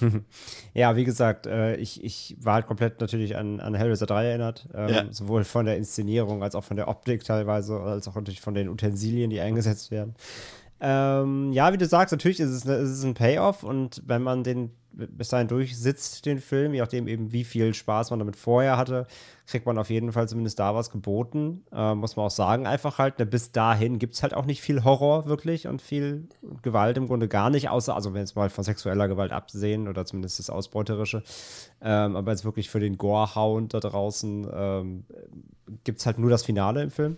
ja, wie gesagt, äh, ich, ich war halt komplett natürlich an, an Hellraiser 3 erinnert. Ähm, ja. Sowohl von der Inszenierung als auch von der Optik teilweise, als auch natürlich von den Utensilien, die eingesetzt werden. Ähm, ja, wie du sagst, natürlich ist es, eine, ist es ein Payoff und wenn man den bis dahin durchsitzt, den Film, je nachdem eben, wie viel Spaß man damit vorher hatte, kriegt man auf jeden Fall zumindest da was geboten. Äh, muss man auch sagen, einfach halt, ne, bis dahin gibt es halt auch nicht viel Horror wirklich und viel Gewalt im Grunde gar nicht, außer, also wenn es mal von sexueller Gewalt absehen oder zumindest das Ausbeuterische. Ähm, aber jetzt wirklich für den Gore-Hound da draußen ähm, gibt es halt nur das Finale im Film.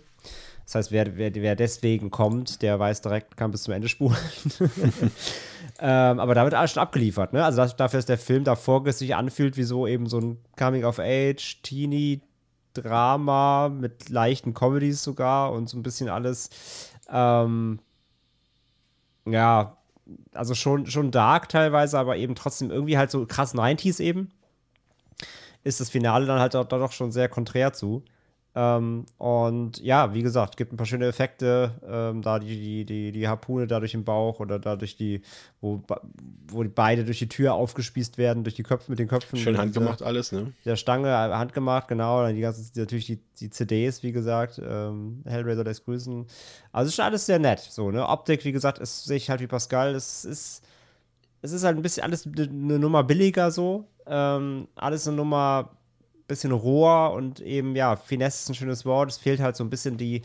Das heißt, wer, wer, wer deswegen kommt, der weiß direkt, kann bis zum Ende spulen. ähm, aber da wird alles schon abgeliefert. Ne? Also das, dafür ist der Film davor sich anfühlt wie so eben so ein Coming-of-Age, Teenie-Drama mit leichten Comedies sogar und so ein bisschen alles. Ähm, ja, also schon, schon dark teilweise, aber eben trotzdem irgendwie halt so krass 90s eben. Ist das Finale dann halt da doch schon sehr konträr zu. Ähm, und ja, wie gesagt, gibt ein paar schöne Effekte, ähm, da die, die, die, die Harpune da durch den Bauch oder da durch die, wo, wo die beide durch die Tür aufgespießt werden, durch die Köpfe mit den Köpfen. Schön handgemacht alles, ne? Der Stange äh, handgemacht, genau. Dann die ganzen, natürlich die, die CDs, wie gesagt, ähm, Hellraiser lässt grüßen. Also ist schon alles sehr nett, so, ne? Optik, wie gesagt, ist, sehe ich halt wie Pascal, es ist, es ist halt ein bisschen alles eine Nummer billiger so. Ähm, alles eine Nummer bisschen roher und eben, ja, Finesse ist ein schönes Wort. Es fehlt halt so ein bisschen die,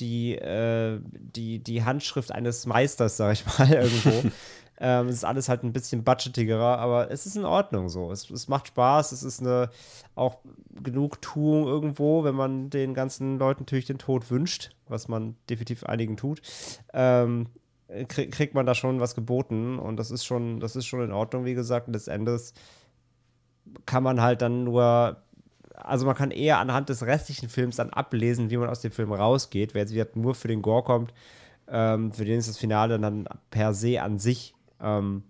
die, äh, die, die Handschrift eines Meisters, sag ich mal, irgendwo. ähm, es ist alles halt ein bisschen budgetigerer, aber es ist in Ordnung so. Es, es macht Spaß, es ist eine auch Genugtuung irgendwo, wenn man den ganzen Leuten natürlich den Tod wünscht, was man definitiv einigen tut. Ähm, kriegt man da schon was geboten und das ist schon, das ist schon in Ordnung, wie gesagt. Und letztendlich kann man halt dann nur also man kann eher anhand des restlichen Films dann ablesen, wie man aus dem Film rausgeht. Wer jetzt wieder nur für den Gore kommt, ähm, für den ist das Finale dann per se an sich ähm,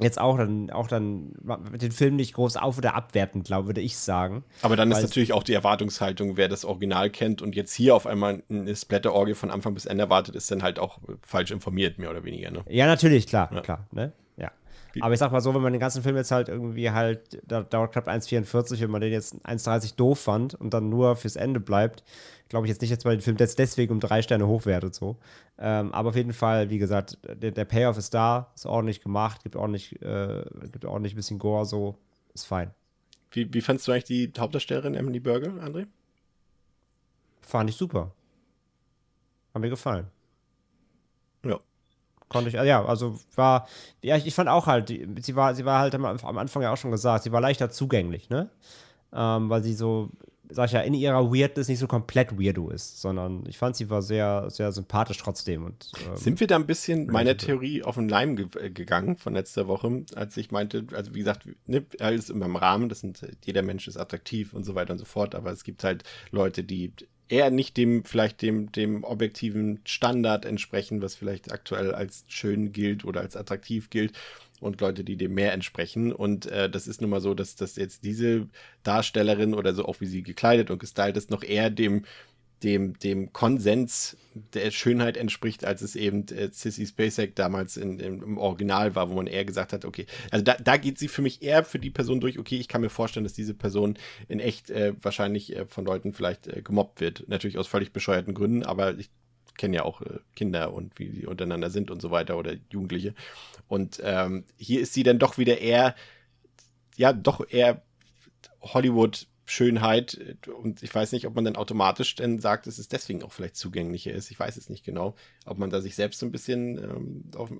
jetzt auch dann, auch dann den Film nicht groß auf- oder abwerten, glaube würde ich sagen. Aber dann ist natürlich auch die Erwartungshaltung, wer das Original kennt und jetzt hier auf einmal eine Splatter-Orgie von Anfang bis Ende erwartet, ist dann halt auch falsch informiert, mehr oder weniger. Ne? Ja, natürlich, klar, ja. klar. Ne? Aber ich sag mal so, wenn man den ganzen Film jetzt halt irgendwie halt, da dauert knapp 1,44, wenn man den jetzt 1,30 doof fand und dann nur fürs Ende bleibt, glaube ich jetzt nicht, dass man den Film jetzt deswegen um drei Sterne hochwertet so. Ähm, aber auf jeden Fall, wie gesagt, der, der, Payoff ist da, ist ordentlich gemacht, gibt ordentlich, äh, gibt ordentlich ein bisschen Gore, so, ist fein. Wie, wie fandest du eigentlich die Hauptdarstellerin Emily Burger, André? Fand ich super. Hat mir gefallen. Ja. Konnte ich, ja, also war, ja, ich, ich fand auch halt, sie war, sie war halt am, am Anfang ja auch schon gesagt, sie war leichter zugänglich, ne? Ähm, weil sie so, sag ich ja, in ihrer Weirdness nicht so komplett weirdo ist, sondern ich fand, sie war sehr, sehr sympathisch trotzdem. Und, ähm, Sind wir da ein bisschen meiner Theorie auf den Leim ge äh, gegangen von letzter Woche, als ich meinte, also wie gesagt, ne, alles immer im Rahmen, das sind, jeder Mensch ist attraktiv und so weiter und so fort, aber es gibt halt Leute, die eher nicht dem, vielleicht dem, dem objektiven Standard entsprechen, was vielleicht aktuell als schön gilt oder als attraktiv gilt und Leute, die dem mehr entsprechen. Und äh, das ist nun mal so, dass, dass jetzt diese Darstellerin oder so, auch wie sie gekleidet und gestylt ist, noch eher dem dem, dem Konsens der Schönheit entspricht, als es eben äh, Sissy Spacek damals in, in, im Original war, wo man eher gesagt hat, okay, also da, da geht sie für mich eher für die Person durch, okay, ich kann mir vorstellen, dass diese Person in echt äh, wahrscheinlich äh, von Leuten vielleicht äh, gemobbt wird. Natürlich aus völlig bescheuerten Gründen, aber ich kenne ja auch äh, Kinder und wie sie untereinander sind und so weiter oder Jugendliche. Und ähm, hier ist sie dann doch wieder eher, ja, doch eher Hollywood Schönheit und ich weiß nicht, ob man dann automatisch dann sagt, dass es deswegen auch vielleicht zugänglicher ist. Ich weiß es nicht genau. Ob man da sich selbst so ein bisschen ähm, auf,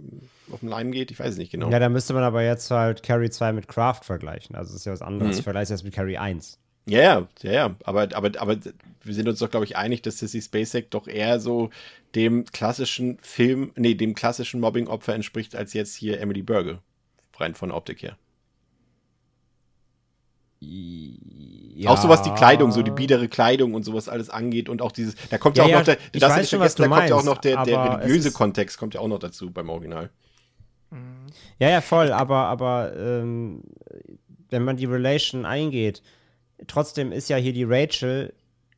auf den Leim geht, ich weiß es nicht genau. Ja, da müsste man aber jetzt halt Carrie 2 mit Craft vergleichen. Also das ist ja was anderes. Mhm. Vergleich das mit Carrie 1. Ja, ja, ja, ja. Aber, aber, aber wir sind uns doch, glaube ich, einig, dass Sissy Spacek doch eher so dem klassischen Film, nee, dem klassischen Mobbing-Opfer entspricht, als jetzt hier Emily Burger. Rein von der Optik her. Ja. Auch so was die Kleidung, so die biedere Kleidung und sowas alles angeht und auch dieses, da kommt ja, ja auch noch der, das weiß schon, was da kommt ja auch noch der, der religiöse Kontext kommt ja auch noch dazu beim Original. Ja, ja, voll, aber, aber ähm, wenn man die Relation eingeht, trotzdem ist ja hier die Rachel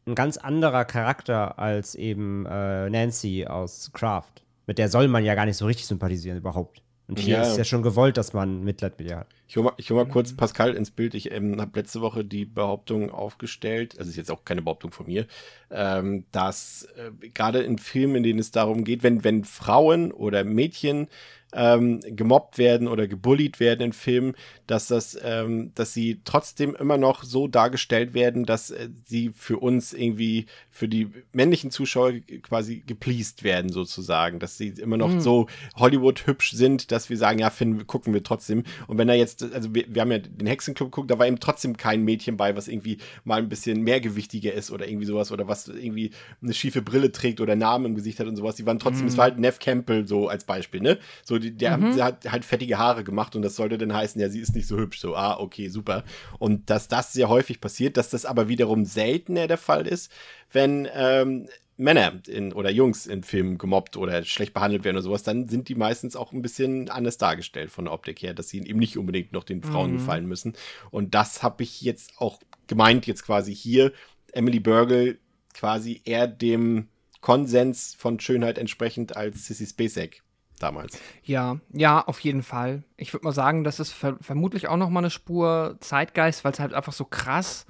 ein ganz anderer Charakter als eben äh, Nancy aus Craft. Mit der soll man ja gar nicht so richtig sympathisieren überhaupt. Und hier ja. ist es ja schon gewollt, dass man Mitleid mit ihr hat. Ich hole mal, hol mal kurz Pascal ins Bild. Ich ähm, habe letzte Woche die Behauptung aufgestellt, also ist jetzt auch keine Behauptung von mir, ähm, dass äh, gerade in Filmen, in denen es darum geht, wenn, wenn Frauen oder Mädchen ähm, gemobbt werden oder gebullied werden in Filmen, dass das, ähm, dass sie trotzdem immer noch so dargestellt werden, dass äh, sie für uns irgendwie, für die männlichen Zuschauer quasi gepleased werden sozusagen, dass sie immer noch mhm. so Hollywood hübsch sind, dass wir sagen, ja, finden, gucken wir trotzdem. Und wenn er jetzt, also wir, wir haben ja den Hexenclub geguckt, da war eben trotzdem kein Mädchen bei, was irgendwie mal ein bisschen mehrgewichtiger ist oder irgendwie sowas oder was irgendwie eine schiefe Brille trägt oder Namen im Gesicht hat und sowas. Die waren trotzdem, mhm. es war halt Neff Campbell so als Beispiel, ne? So, die, der, mhm. hat halt fettige Haare gemacht und das sollte dann heißen, ja, sie ist nicht so hübsch. So, ah, okay, super. Und dass das sehr häufig passiert, dass das aber wiederum seltener der Fall ist, wenn ähm, Männer in, oder Jungs in Filmen gemobbt oder schlecht behandelt werden oder sowas, dann sind die meistens auch ein bisschen anders dargestellt von der Optik her, dass sie eben nicht unbedingt noch den Frauen mhm. gefallen müssen. Und das habe ich jetzt auch gemeint, jetzt quasi hier. Emily Burgle quasi eher dem Konsens von Schönheit entsprechend als Sissy Spacek damals. Ja, ja, auf jeden Fall. Ich würde mal sagen, das ist ver vermutlich auch noch mal eine Spur Zeitgeist, weil es halt einfach so krass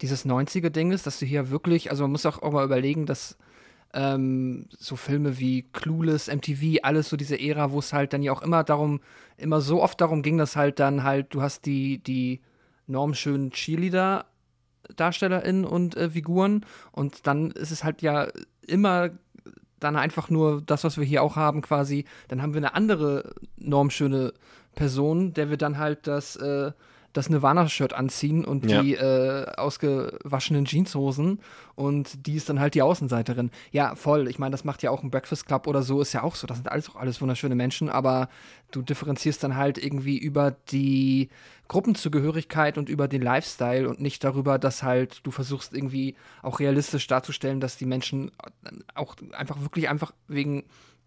dieses 90er-Ding ist, dass du hier wirklich, also man muss auch, auch mal überlegen, dass ähm, so Filme wie Clueless, MTV, alles so diese Ära, wo es halt dann ja auch immer darum, immer so oft darum ging, dass halt dann halt, du hast die, die normschönen Cheerleader DarstellerInnen und äh, Figuren und dann ist es halt ja immer dann einfach nur das, was wir hier auch haben, quasi, dann haben wir eine andere normschöne Person, der wir dann halt das, äh, das Nirvana-Shirt anziehen und ja. die äh, ausgewaschenen Jeanshosen und die ist dann halt die Außenseiterin. Ja, voll. Ich meine, das macht ja auch ein Breakfast Club oder so, ist ja auch so. Das sind alles auch alles wunderschöne Menschen, aber du differenzierst dann halt irgendwie über die Gruppenzugehörigkeit und über den Lifestyle und nicht darüber, dass halt du versuchst irgendwie auch realistisch darzustellen, dass die Menschen auch einfach wirklich einfach wegen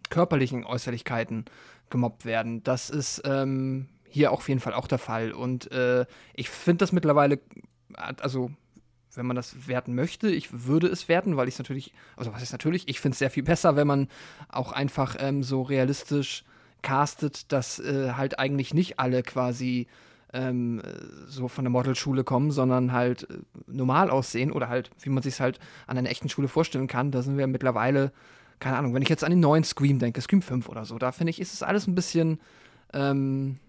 körperlichen Äußerlichkeiten gemobbt werden. Das ist ähm, hier auf jeden Fall auch der Fall. Und äh, ich finde das mittlerweile, also wenn man das werten möchte, ich würde es werten, weil ich es natürlich, also was ist natürlich, ich finde es sehr viel besser, wenn man auch einfach ähm, so realistisch castet, dass äh, halt eigentlich nicht alle quasi ähm, so von der Modelschule kommen, sondern halt äh, normal aussehen oder halt, wie man sich halt an einer echten Schule vorstellen kann. Da sind wir mittlerweile, keine Ahnung, wenn ich jetzt an den neuen Scream denke, Scream 5 oder so, da finde ich, ist es alles ein bisschen ähm,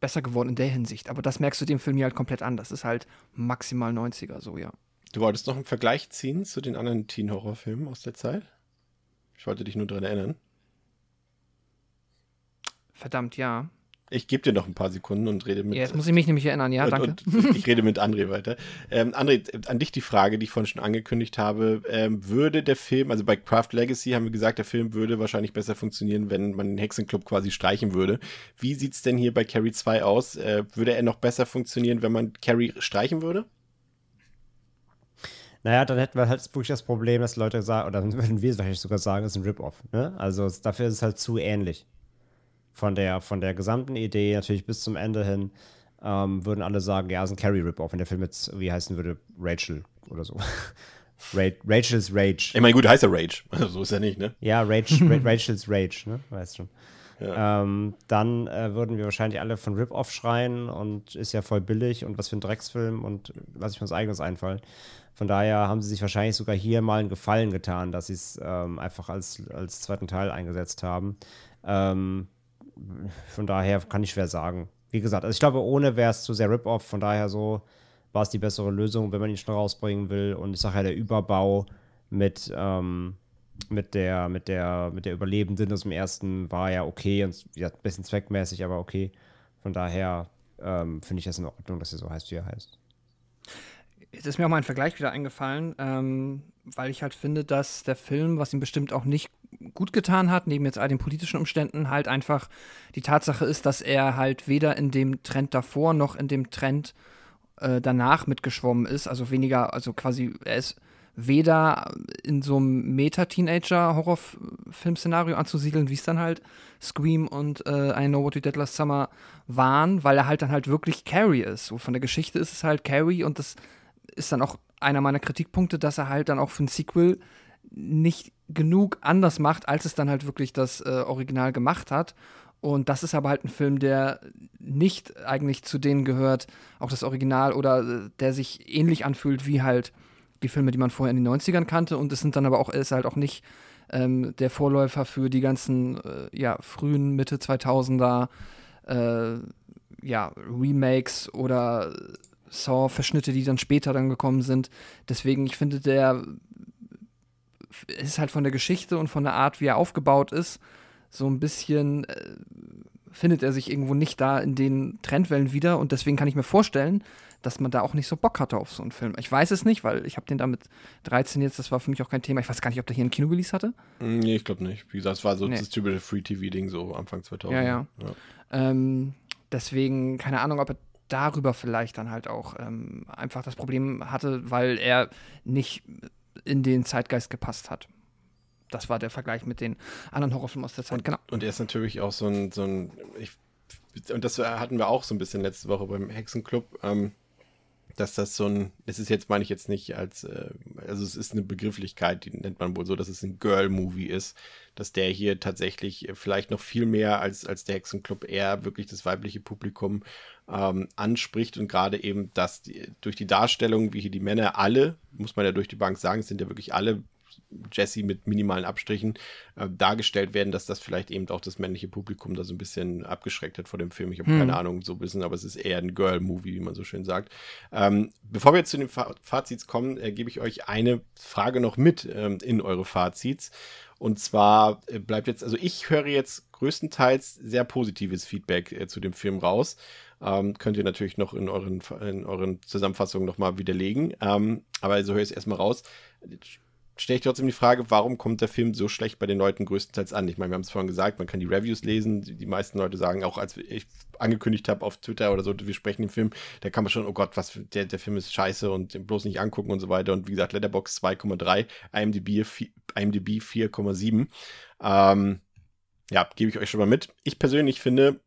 besser geworden in der Hinsicht. Aber das merkst du dem Film hier halt komplett an. Das ist halt maximal 90er, so, ja. Du wolltest noch einen Vergleich ziehen zu den anderen Teen-Horror-Filmen aus der Zeit? Ich wollte dich nur daran erinnern. Verdammt, ja. Ich gebe dir noch ein paar Sekunden und rede mit. Ja, jetzt muss ich mich nämlich erinnern, ja, danke. Und ich rede mit André weiter. Ähm, André, an dich die Frage, die ich vorhin schon angekündigt habe. Ähm, würde der Film, also bei Craft Legacy haben wir gesagt, der Film würde wahrscheinlich besser funktionieren, wenn man den Hexenclub quasi streichen würde. Wie sieht es denn hier bei Carrie 2 aus? Äh, würde er noch besser funktionieren, wenn man Carrie streichen würde? Naja, dann hätten wir halt wirklich das Problem, dass Leute sagen, oder dann würden wir es wahrscheinlich sogar sagen, es ist ein Rip-Off. Ne? Also dafür ist es halt zu ähnlich. Von der, von der gesamten Idee, natürlich bis zum Ende hin, ähm, würden alle sagen, ja, es ist ein Carrie-Rip-Off, wenn der Film jetzt, wie heißen würde, Rachel oder so. Rachel's Rage. Ich meine, gut, heißt er Rage. Also, so ist er nicht, ne? Ja, Rage, Rachel's Rage, ne? Weißt schon. Ja. Ähm, dann äh, würden wir wahrscheinlich alle von Rip-Off schreien und ist ja voll billig und was für ein Drecksfilm und lass ich mir was eigenes einfallen. Von daher haben sie sich wahrscheinlich sogar hier mal einen Gefallen getan, dass sie es ähm, einfach als, als zweiten Teil eingesetzt haben. Ähm, von daher kann ich schwer sagen. Wie gesagt, also ich glaube, ohne wäre es zu sehr Rip-Off, von daher so war es die bessere Lösung, wenn man ihn schnell rausbringen will. Und ich sage ja, der Überbau mit, ähm, mit, der, mit, der, mit der Überlebenden aus dem ersten war ja okay und ja, ein bisschen zweckmäßig, aber okay. Von daher ähm, finde ich das in Ordnung, dass er so heißt, wie er heißt. Jetzt ist mir auch mal ein Vergleich wieder eingefallen, ähm, weil ich halt finde, dass der Film, was ihm bestimmt auch nicht gut getan hat, neben jetzt all den politischen Umständen, halt einfach die Tatsache ist, dass er halt weder in dem Trend davor noch in dem Trend äh, danach mitgeschwommen ist. Also weniger, also quasi, er ist weder in so einem Meta-Teenager-Horrorfilm-Szenario anzusiedeln, wie es dann halt Scream und äh, I Know What You Did Last Summer waren, weil er halt dann halt wirklich Carrie ist. So von der Geschichte ist es halt Carrie und das ist dann auch einer meiner Kritikpunkte, dass er halt dann auch für ein Sequel nicht genug anders macht, als es dann halt wirklich das äh, Original gemacht hat. Und das ist aber halt ein Film, der nicht eigentlich zu denen gehört, auch das Original, oder äh, der sich ähnlich anfühlt wie halt die Filme, die man vorher in den 90ern kannte. Und es sind dann aber auch, ist halt auch nicht ähm, der Vorläufer für die ganzen äh, ja, frühen Mitte 2000er äh, ja, Remakes oder Saw-Verschnitte, die dann später dann gekommen sind. Deswegen, ich finde, der ist halt von der Geschichte und von der Art, wie er aufgebaut ist, so ein bisschen äh, findet er sich irgendwo nicht da in den Trendwellen wieder und deswegen kann ich mir vorstellen, dass man da auch nicht so Bock hatte auf so einen Film. Ich weiß es nicht, weil ich habe den da mit 13 jetzt, das war für mich auch kein Thema. Ich weiß gar nicht, ob der hier ein Kino-Release hatte. Mm, nee, ich glaube nicht. Wie gesagt, es war so nee. das typische Free-TV-Ding, so Anfang 2000. Ja, ja. ja. Ähm, deswegen, keine Ahnung, ob er darüber vielleicht dann halt auch ähm, einfach das Problem hatte, weil er nicht in den Zeitgeist gepasst hat. Das war der Vergleich mit den anderen Horrorfilmen aus der Zeit, genau. Und er ist natürlich auch so ein, so ein ich, und das hatten wir auch so ein bisschen letzte Woche beim Hexenclub, ähm, dass das so ein, das ist jetzt, meine ich jetzt nicht als, äh, also es ist eine Begrifflichkeit, die nennt man wohl so, dass es ein Girl-Movie ist, dass der hier tatsächlich vielleicht noch viel mehr als, als der Hexenclub eher wirklich das weibliche Publikum ähm, anspricht und gerade eben, dass die, durch die Darstellung, wie hier die Männer alle, muss man ja durch die Bank sagen, sind ja wirklich alle Jesse mit minimalen Abstrichen äh, dargestellt werden, dass das vielleicht eben auch das männliche Publikum da so ein bisschen abgeschreckt hat vor dem Film. Ich habe hm. keine Ahnung, so ein bisschen, aber es ist eher ein Girl-Movie, wie man so schön sagt. Ähm, bevor wir jetzt zu den Fa Fazits kommen, äh, gebe ich euch eine Frage noch mit ähm, in eure Fazits. Und zwar äh, bleibt jetzt, also ich höre jetzt größtenteils sehr positives Feedback äh, zu dem Film raus. Ähm, könnt ihr natürlich noch in euren, in euren Zusammenfassungen nochmal widerlegen. Ähm, aber also höre ich es erstmal raus stelle ich trotzdem die Frage, warum kommt der Film so schlecht bei den Leuten größtenteils an? Ich meine, wir haben es vorhin gesagt, man kann die Reviews lesen. Die, meisten Leute sagen, auch als ich angekündigt habe auf Twitter oder so, wir sprechen den Film, da kann man schon, oh Gott, was der, der Film ist scheiße und bloß nicht angucken und so weiter. Und wie gesagt, Letterbox 2,3, IMDb, IMDb 4,7. Ähm, ja, gebe ich euch schon mal mit. Ich persönlich finde,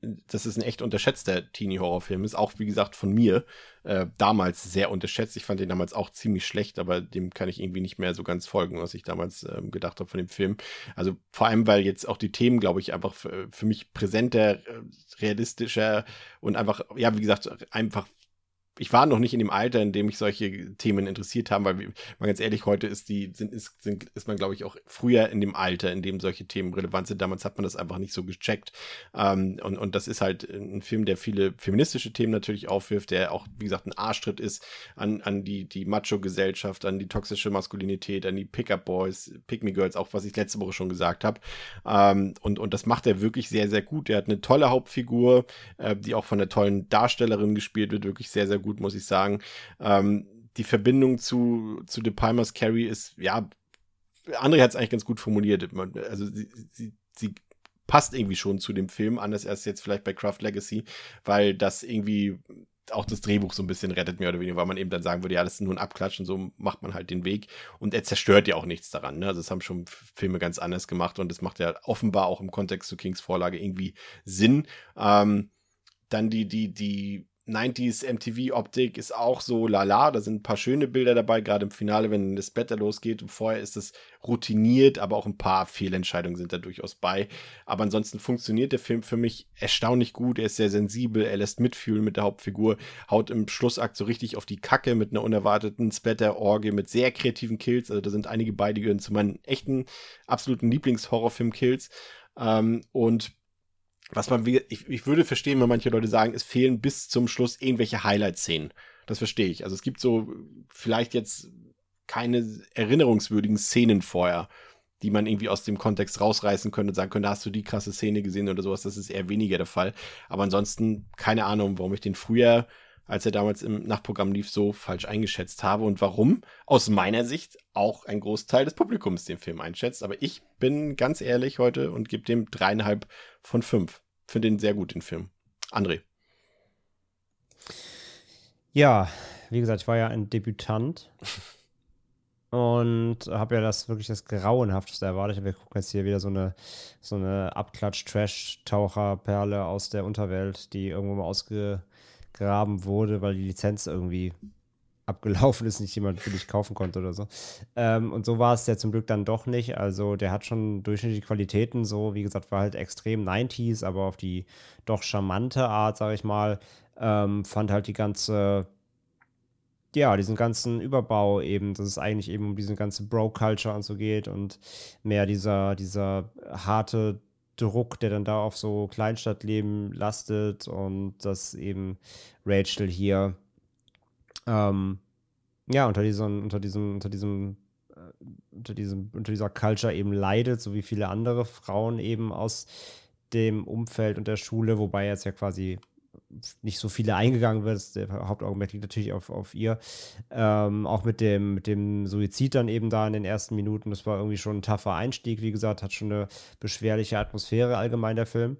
dass es ein echt unterschätzter Teenie-Horrorfilm ist. Auch, wie gesagt, von mir äh, damals sehr unterschätzt. Ich fand den damals auch ziemlich schlecht, aber dem kann ich irgendwie nicht mehr so ganz folgen, was ich damals äh, gedacht habe von dem Film. Also vor allem, weil jetzt auch die Themen, glaube ich, einfach für, für mich präsenter, äh, realistischer und einfach, ja, wie gesagt, einfach ich war noch nicht in dem Alter, in dem mich solche Themen interessiert haben, weil, mal ganz ehrlich, heute ist die, sind, ist, sind, ist man, glaube ich, auch früher in dem Alter, in dem solche Themen relevant sind. Damals hat man das einfach nicht so gecheckt. Ähm, und, und das ist halt ein Film, der viele feministische Themen natürlich aufwirft, der auch, wie gesagt, ein Arschtritt ist an, an die, die Macho-Gesellschaft, an die toxische Maskulinität, an die Pickup-Boys, Pick-Me-Girls, auch was ich letzte Woche schon gesagt habe. Ähm, und, und das macht er wirklich sehr, sehr gut. Er hat eine tolle Hauptfigur, äh, die auch von einer tollen Darstellerin gespielt wird, wirklich sehr, sehr gut gut, muss ich sagen. Ähm, die Verbindung zu, zu The Palmer's Carrie ist, ja, André hat es eigentlich ganz gut formuliert. Also sie, sie, sie passt irgendwie schon zu dem Film, anders als jetzt vielleicht bei Craft Legacy, weil das irgendwie auch das Drehbuch so ein bisschen rettet, mehr oder weniger, weil man eben dann sagen würde, ja, das ist nur ein Abklatsch und so macht man halt den Weg. Und er zerstört ja auch nichts daran. Ne? Also das haben schon Filme ganz anders gemacht und das macht ja offenbar auch im Kontext zu Kings Vorlage irgendwie Sinn. Ähm, dann die, die, die 90s MTV-Optik ist auch so lala. Da sind ein paar schöne Bilder dabei, gerade im Finale, wenn das Bett losgeht. Und vorher ist es routiniert, aber auch ein paar Fehlentscheidungen sind da durchaus bei. Aber ansonsten funktioniert der Film für mich erstaunlich gut. Er ist sehr sensibel, er lässt mitfühlen mit der Hauptfigur, haut im Schlussakt so richtig auf die Kacke mit einer unerwarteten Splatter-Orgie, mit sehr kreativen Kills. Also da sind einige bei, die gehören zu meinen echten, absoluten Lieblings-Horrorfilm-Kills. Ähm, und was man, ich, ich würde verstehen, wenn manche Leute sagen, es fehlen bis zum Schluss irgendwelche Highlight-Szenen. Das verstehe ich. Also es gibt so vielleicht jetzt keine erinnerungswürdigen Szenen vorher, die man irgendwie aus dem Kontext rausreißen könnte und sagen könnte, hast du die krasse Szene gesehen oder sowas. Das ist eher weniger der Fall. Aber ansonsten keine Ahnung, warum ich den früher, als er damals im Nachtprogramm lief, so falsch eingeschätzt habe und warum aus meiner Sicht auch ein Großteil des Publikums den Film einschätzt. Aber ich bin ganz ehrlich heute und gebe dem dreieinhalb von fünf. Finde den sehr gut, den Film. André. Ja, wie gesagt, ich war ja ein Debütant und habe ja das wirklich das Grauenhafteste erwartet. Wir gucken jetzt hier wieder so eine, so eine Abklatsch-Trash-Taucherperle aus der Unterwelt, die irgendwo mal ausgegraben wurde, weil die Lizenz irgendwie abgelaufen ist, nicht jemand billig kaufen konnte oder so. Ähm, und so war es ja zum Glück dann doch nicht. Also der hat schon durchschnittliche Qualitäten, so wie gesagt, war halt extrem 90s, aber auf die doch charmante Art, sag ich mal, ähm, fand halt die ganze, ja, diesen ganzen Überbau eben, dass es eigentlich eben um diese ganze Bro-Culture und so geht und mehr dieser, dieser harte Druck, der dann da auf so Kleinstadtleben lastet und dass eben Rachel hier ähm, ja, unter diesem, unter diesem, unter diesem, äh, unter diesem, unter dieser Culture eben leidet, so wie viele andere Frauen eben aus dem Umfeld und der Schule, wobei jetzt ja quasi nicht so viele eingegangen wird. Der Hauptaugenmerk liegt natürlich auf, auf ihr. Ähm, auch mit dem, mit dem Suizid dann eben da in den ersten Minuten. Das war irgendwie schon ein tougher Einstieg. Wie gesagt, hat schon eine beschwerliche Atmosphäre allgemein der Film.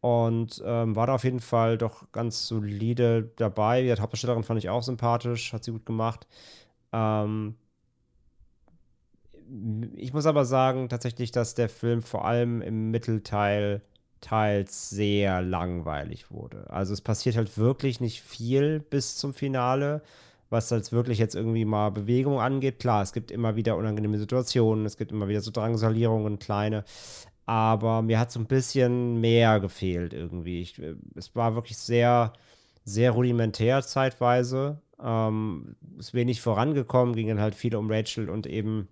Und ähm, war da auf jeden Fall doch ganz solide dabei. Die Hauptdarstellerin fand ich auch sympathisch, hat sie gut gemacht. Ähm, ich muss aber sagen, tatsächlich, dass der Film vor allem im Mittelteil teils sehr langweilig wurde. Also es passiert halt wirklich nicht viel bis zum Finale, was halt wirklich jetzt irgendwie mal Bewegung angeht. Klar, es gibt immer wieder unangenehme Situationen, es gibt immer wieder so Drangsalierungen, kleine aber mir hat so ein bisschen mehr gefehlt irgendwie. Ich, äh, es war wirklich sehr, sehr rudimentär zeitweise. Ähm, ist wenig vorangekommen, ging dann halt viel um Rachel und eben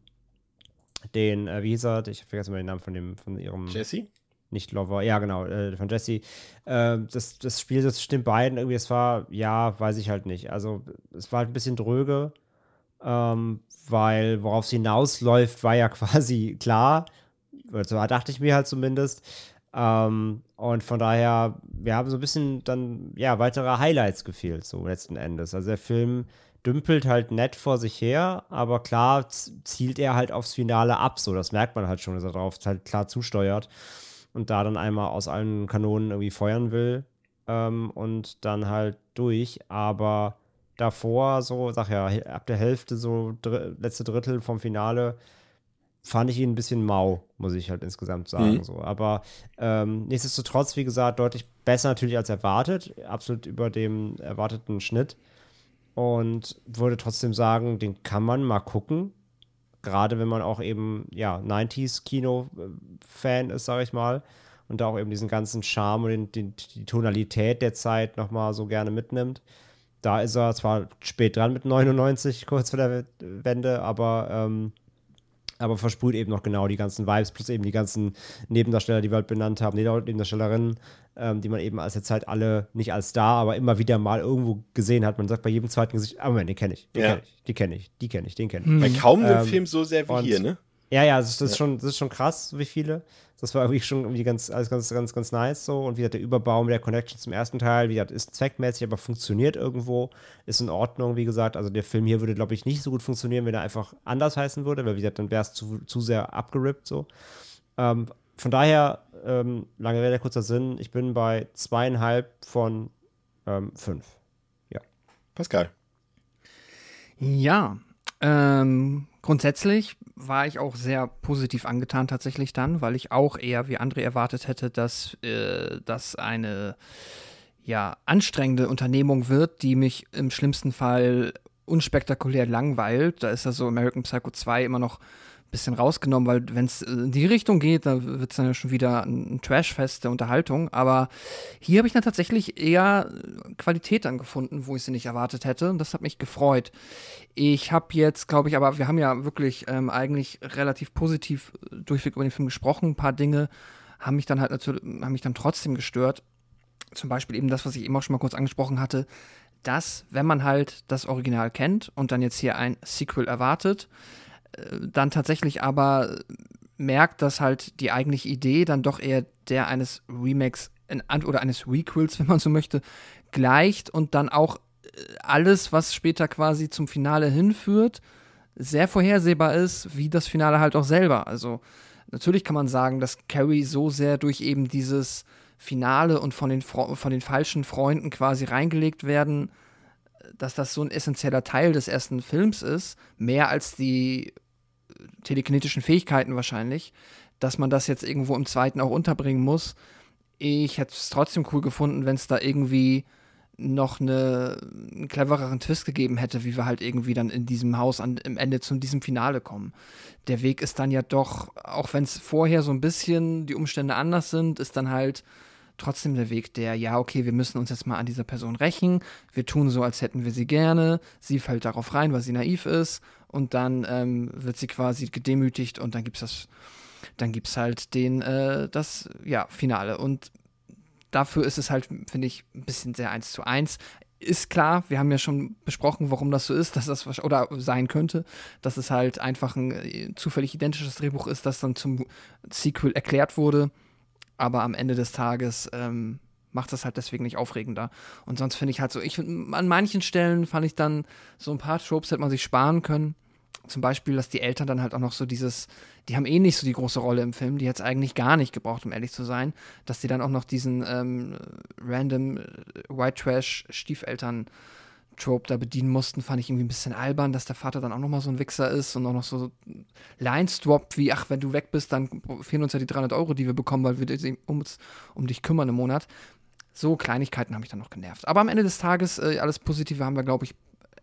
den, äh, wie hieß er? Ich vergesse mal den Namen von dem, von ihrem. Jesse? Nicht Lover, ja, genau, äh, von Jesse. Äh, das, das Spiel das stimmt beiden irgendwie, es war, ja, weiß ich halt nicht. Also, es war halt ein bisschen dröge, ähm, weil worauf es hinausläuft, war ja quasi klar so dachte ich mir halt zumindest. Ähm, und von daher, wir haben so ein bisschen dann, ja, weitere Highlights gefehlt, so letzten Endes. Also der Film dümpelt halt nett vor sich her, aber klar zielt er halt aufs Finale ab, so. Das merkt man halt schon, dass er darauf halt klar zusteuert und da dann einmal aus allen Kanonen irgendwie feuern will ähm, und dann halt durch. Aber davor, so, sag ja, ab der Hälfte, so dr letzte Drittel vom Finale, fand ich ihn ein bisschen mau, muss ich halt insgesamt sagen. Mhm. So. Aber ähm, nichtsdestotrotz, wie gesagt, deutlich besser natürlich als erwartet. Absolut über dem erwarteten Schnitt. Und würde trotzdem sagen, den kann man mal gucken. Gerade wenn man auch eben, ja, 90s-Kino-Fan ist, sage ich mal. Und da auch eben diesen ganzen Charme und den, den, die Tonalität der Zeit nochmal so gerne mitnimmt. Da ist er zwar spät dran mit 99, kurz vor der Wende, aber ähm, aber versprüht eben noch genau die ganzen Vibes, plus eben die ganzen Nebendarsteller, die wir halt benannt haben, Nebendarstellerinnen, ähm, die man eben als der Zeit alle nicht als Star, aber immer wieder mal irgendwo gesehen hat. Man sagt bei jedem zweiten Gesicht, ah Moment, den kenne ich, den ja. kenne ich, die kenne ich, die kenne ich, den kenne ich. Bei kaum einem ähm, Film so sehr wie hier, ne? Ja, ja, das, das, Ist schon, das ist schon krass, wie viele. Das war irgendwie schon irgendwie ganz, alles ganz, ganz, ganz nice so. Und wie gesagt, der Überbau mit der Connection zum ersten Teil, wie gesagt, ist zweckmäßig, aber funktioniert irgendwo, ist in Ordnung, wie gesagt. Also der Film hier würde, glaube ich, nicht so gut funktionieren, wenn er einfach anders heißen würde, weil, wie gesagt, dann wäre es zu, zu sehr abgerippt so. Ähm, von daher, ähm, lange Rede, kurzer Sinn, ich bin bei zweieinhalb von ähm, fünf. Pascal. Ja, ähm, grundsätzlich war ich auch sehr positiv angetan tatsächlich dann, weil ich auch eher wie André erwartet hätte, dass äh, das eine ja, anstrengende Unternehmung wird, die mich im schlimmsten Fall unspektakulär langweilt. Da ist ja so American Psycho 2 immer noch bisschen rausgenommen, weil wenn es in die Richtung geht, dann wird es dann ja schon wieder ein Trashfest der Unterhaltung. Aber hier habe ich dann tatsächlich eher Qualität dann gefunden, wo ich sie nicht erwartet hätte. Und das hat mich gefreut. Ich habe jetzt, glaube ich, aber wir haben ja wirklich ähm, eigentlich relativ positiv durchweg über den Film gesprochen. Ein paar Dinge haben mich dann halt natürlich, haben mich dann trotzdem gestört. Zum Beispiel eben das, was ich eben auch schon mal kurz angesprochen hatte, dass, wenn man halt das Original kennt und dann jetzt hier ein Sequel erwartet, äh, dann tatsächlich aber merkt, dass halt die eigentliche Idee dann doch eher der eines Remakes oder eines Requels, wenn man so möchte, gleicht und dann auch äh, alles, was später quasi zum Finale hinführt, sehr vorhersehbar ist, wie das Finale halt auch selber. Also natürlich kann man sagen, dass Carrie so sehr durch eben dieses Finale und von den, von den falschen Freunden quasi reingelegt werden, dass das so ein essentieller Teil des ersten Films ist, mehr als die telekinetischen Fähigkeiten wahrscheinlich, dass man das jetzt irgendwo im zweiten auch unterbringen muss. Ich hätte es trotzdem cool gefunden, wenn es da irgendwie noch eine, einen clevereren Twist gegeben hätte, wie wir halt irgendwie dann in diesem Haus an, im Ende zu diesem Finale kommen. Der Weg ist dann ja doch, auch wenn es vorher so ein bisschen die Umstände anders sind, ist dann halt trotzdem der Weg der, ja, okay, wir müssen uns jetzt mal an dieser Person rächen, wir tun so, als hätten wir sie gerne, sie fällt darauf rein, weil sie naiv ist und dann ähm, wird sie quasi gedemütigt und dann gibt's das, dann gibt's halt den, äh, das, ja, Finale und dafür ist es halt, finde ich, ein bisschen sehr eins zu eins ist klar, wir haben ja schon besprochen, warum das so ist, dass das oder sein könnte, dass es halt einfach ein äh, zufällig identisches Drehbuch ist, das dann zum Sequel erklärt wurde. Aber am Ende des Tages ähm, macht das halt deswegen nicht aufregender. Und sonst finde ich halt so, ich an manchen Stellen fand ich dann so ein paar Tropes hätte man sich sparen können. Zum Beispiel, dass die Eltern dann halt auch noch so dieses, die haben eh nicht so die große Rolle im Film, die hat es eigentlich gar nicht gebraucht, um ehrlich zu sein, dass die dann auch noch diesen ähm, random äh, White Trash Stiefeltern Trope da bedienen mussten, fand ich irgendwie ein bisschen albern, dass der Vater dann auch nochmal so ein Wichser ist und auch noch so Lines droppt, wie, ach, wenn du weg bist, dann fehlen uns ja die 300 Euro, die wir bekommen, weil wir uns um dich kümmern im Monat. So Kleinigkeiten haben mich dann noch genervt. Aber am Ende des Tages, äh, alles Positive haben wir, glaube ich,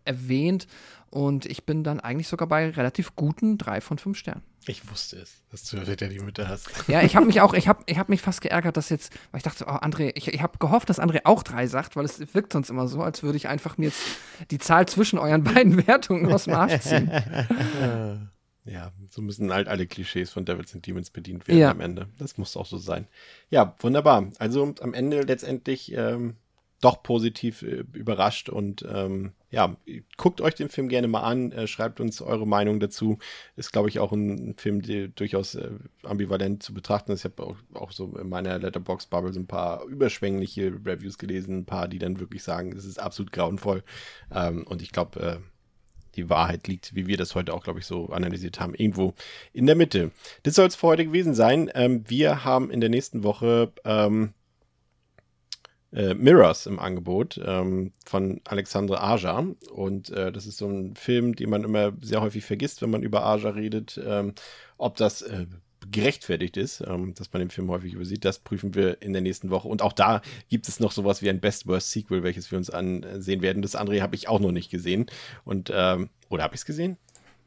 erwähnt. Und ich bin dann eigentlich sogar bei relativ guten drei von fünf Sternen. Ich wusste es, dass du wieder die Mitte hast. Ja, ich habe mich auch, ich habe ich hab mich fast geärgert, dass jetzt, weil ich dachte, oh, André, ich, ich habe gehofft, dass André auch drei sagt, weil es wirkt sonst immer so, als würde ich einfach mir jetzt die Zahl zwischen euren beiden Wertungen aus dem Arsch ziehen. Ja, so müssen halt alle Klischees von Devils and Demons bedient werden ja. am Ende. Das muss auch so sein. Ja, wunderbar. Also am Ende letztendlich ähm, doch positiv äh, überrascht und ähm, ja, guckt euch den Film gerne mal an, äh, schreibt uns eure Meinung dazu. Ist, glaube ich, auch ein Film, der durchaus äh, ambivalent zu betrachten ist. Ich habe auch, auch so in meiner Letterbox-Bubble so ein paar überschwängliche Reviews gelesen, ein paar, die dann wirklich sagen, es ist absolut grauenvoll. Ähm, und ich glaube, äh, die Wahrheit liegt, wie wir das heute auch, glaube ich, so analysiert haben, irgendwo in der Mitte. Das soll es für heute gewesen sein. Ähm, wir haben in der nächsten Woche ähm, äh, Mirrors im Angebot ähm, von Alexandre Aja. Und äh, das ist so ein Film, den man immer sehr häufig vergisst, wenn man über Aja redet. Ähm, ob das äh, gerechtfertigt ist, ähm, dass man den Film häufig übersieht, das prüfen wir in der nächsten Woche. Und auch da gibt es noch sowas wie ein Best-Worst-Sequel, welches wir uns ansehen werden. Das andere habe ich auch noch nicht gesehen. Und, ähm, oder habe ich es gesehen?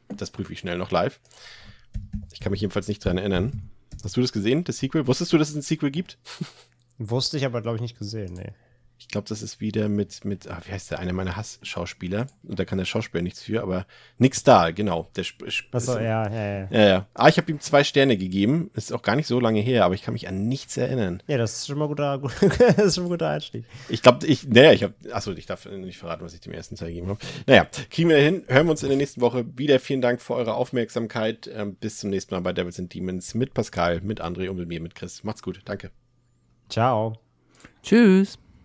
Das prüfe ich schnell noch live. Ich kann mich jedenfalls nicht dran erinnern. Hast du das gesehen, das Sequel? Wusstest du, dass es ein Sequel gibt? Wusste ich aber, glaube ich, nicht gesehen, nee. Ich glaube, das ist wieder mit, mit ah, wie heißt der, einer meiner Hassschauspieler. Und da kann der Schauspieler nichts für, aber nix da, genau. Der Achso, ja, ja, ja. ja, ja. Ah, ich habe ihm zwei Sterne gegeben. Ist auch gar nicht so lange her, aber ich kann mich an nichts erinnern. Ja, das ist schon mal ein guter, das ist schon ein guter Einstieg. Ich glaube, ich, naja, ich habe, achso, ich darf nicht verraten, was ich dem ersten Teil gegeben habe. Naja, kriegen wir hin. Hören wir uns in der nächsten Woche wieder. Vielen Dank für eure Aufmerksamkeit. Ähm, bis zum nächsten Mal bei Devils and Demons mit Pascal, mit André und mit mir, mit Chris. Macht's gut. Danke. Ciao. Tschüss.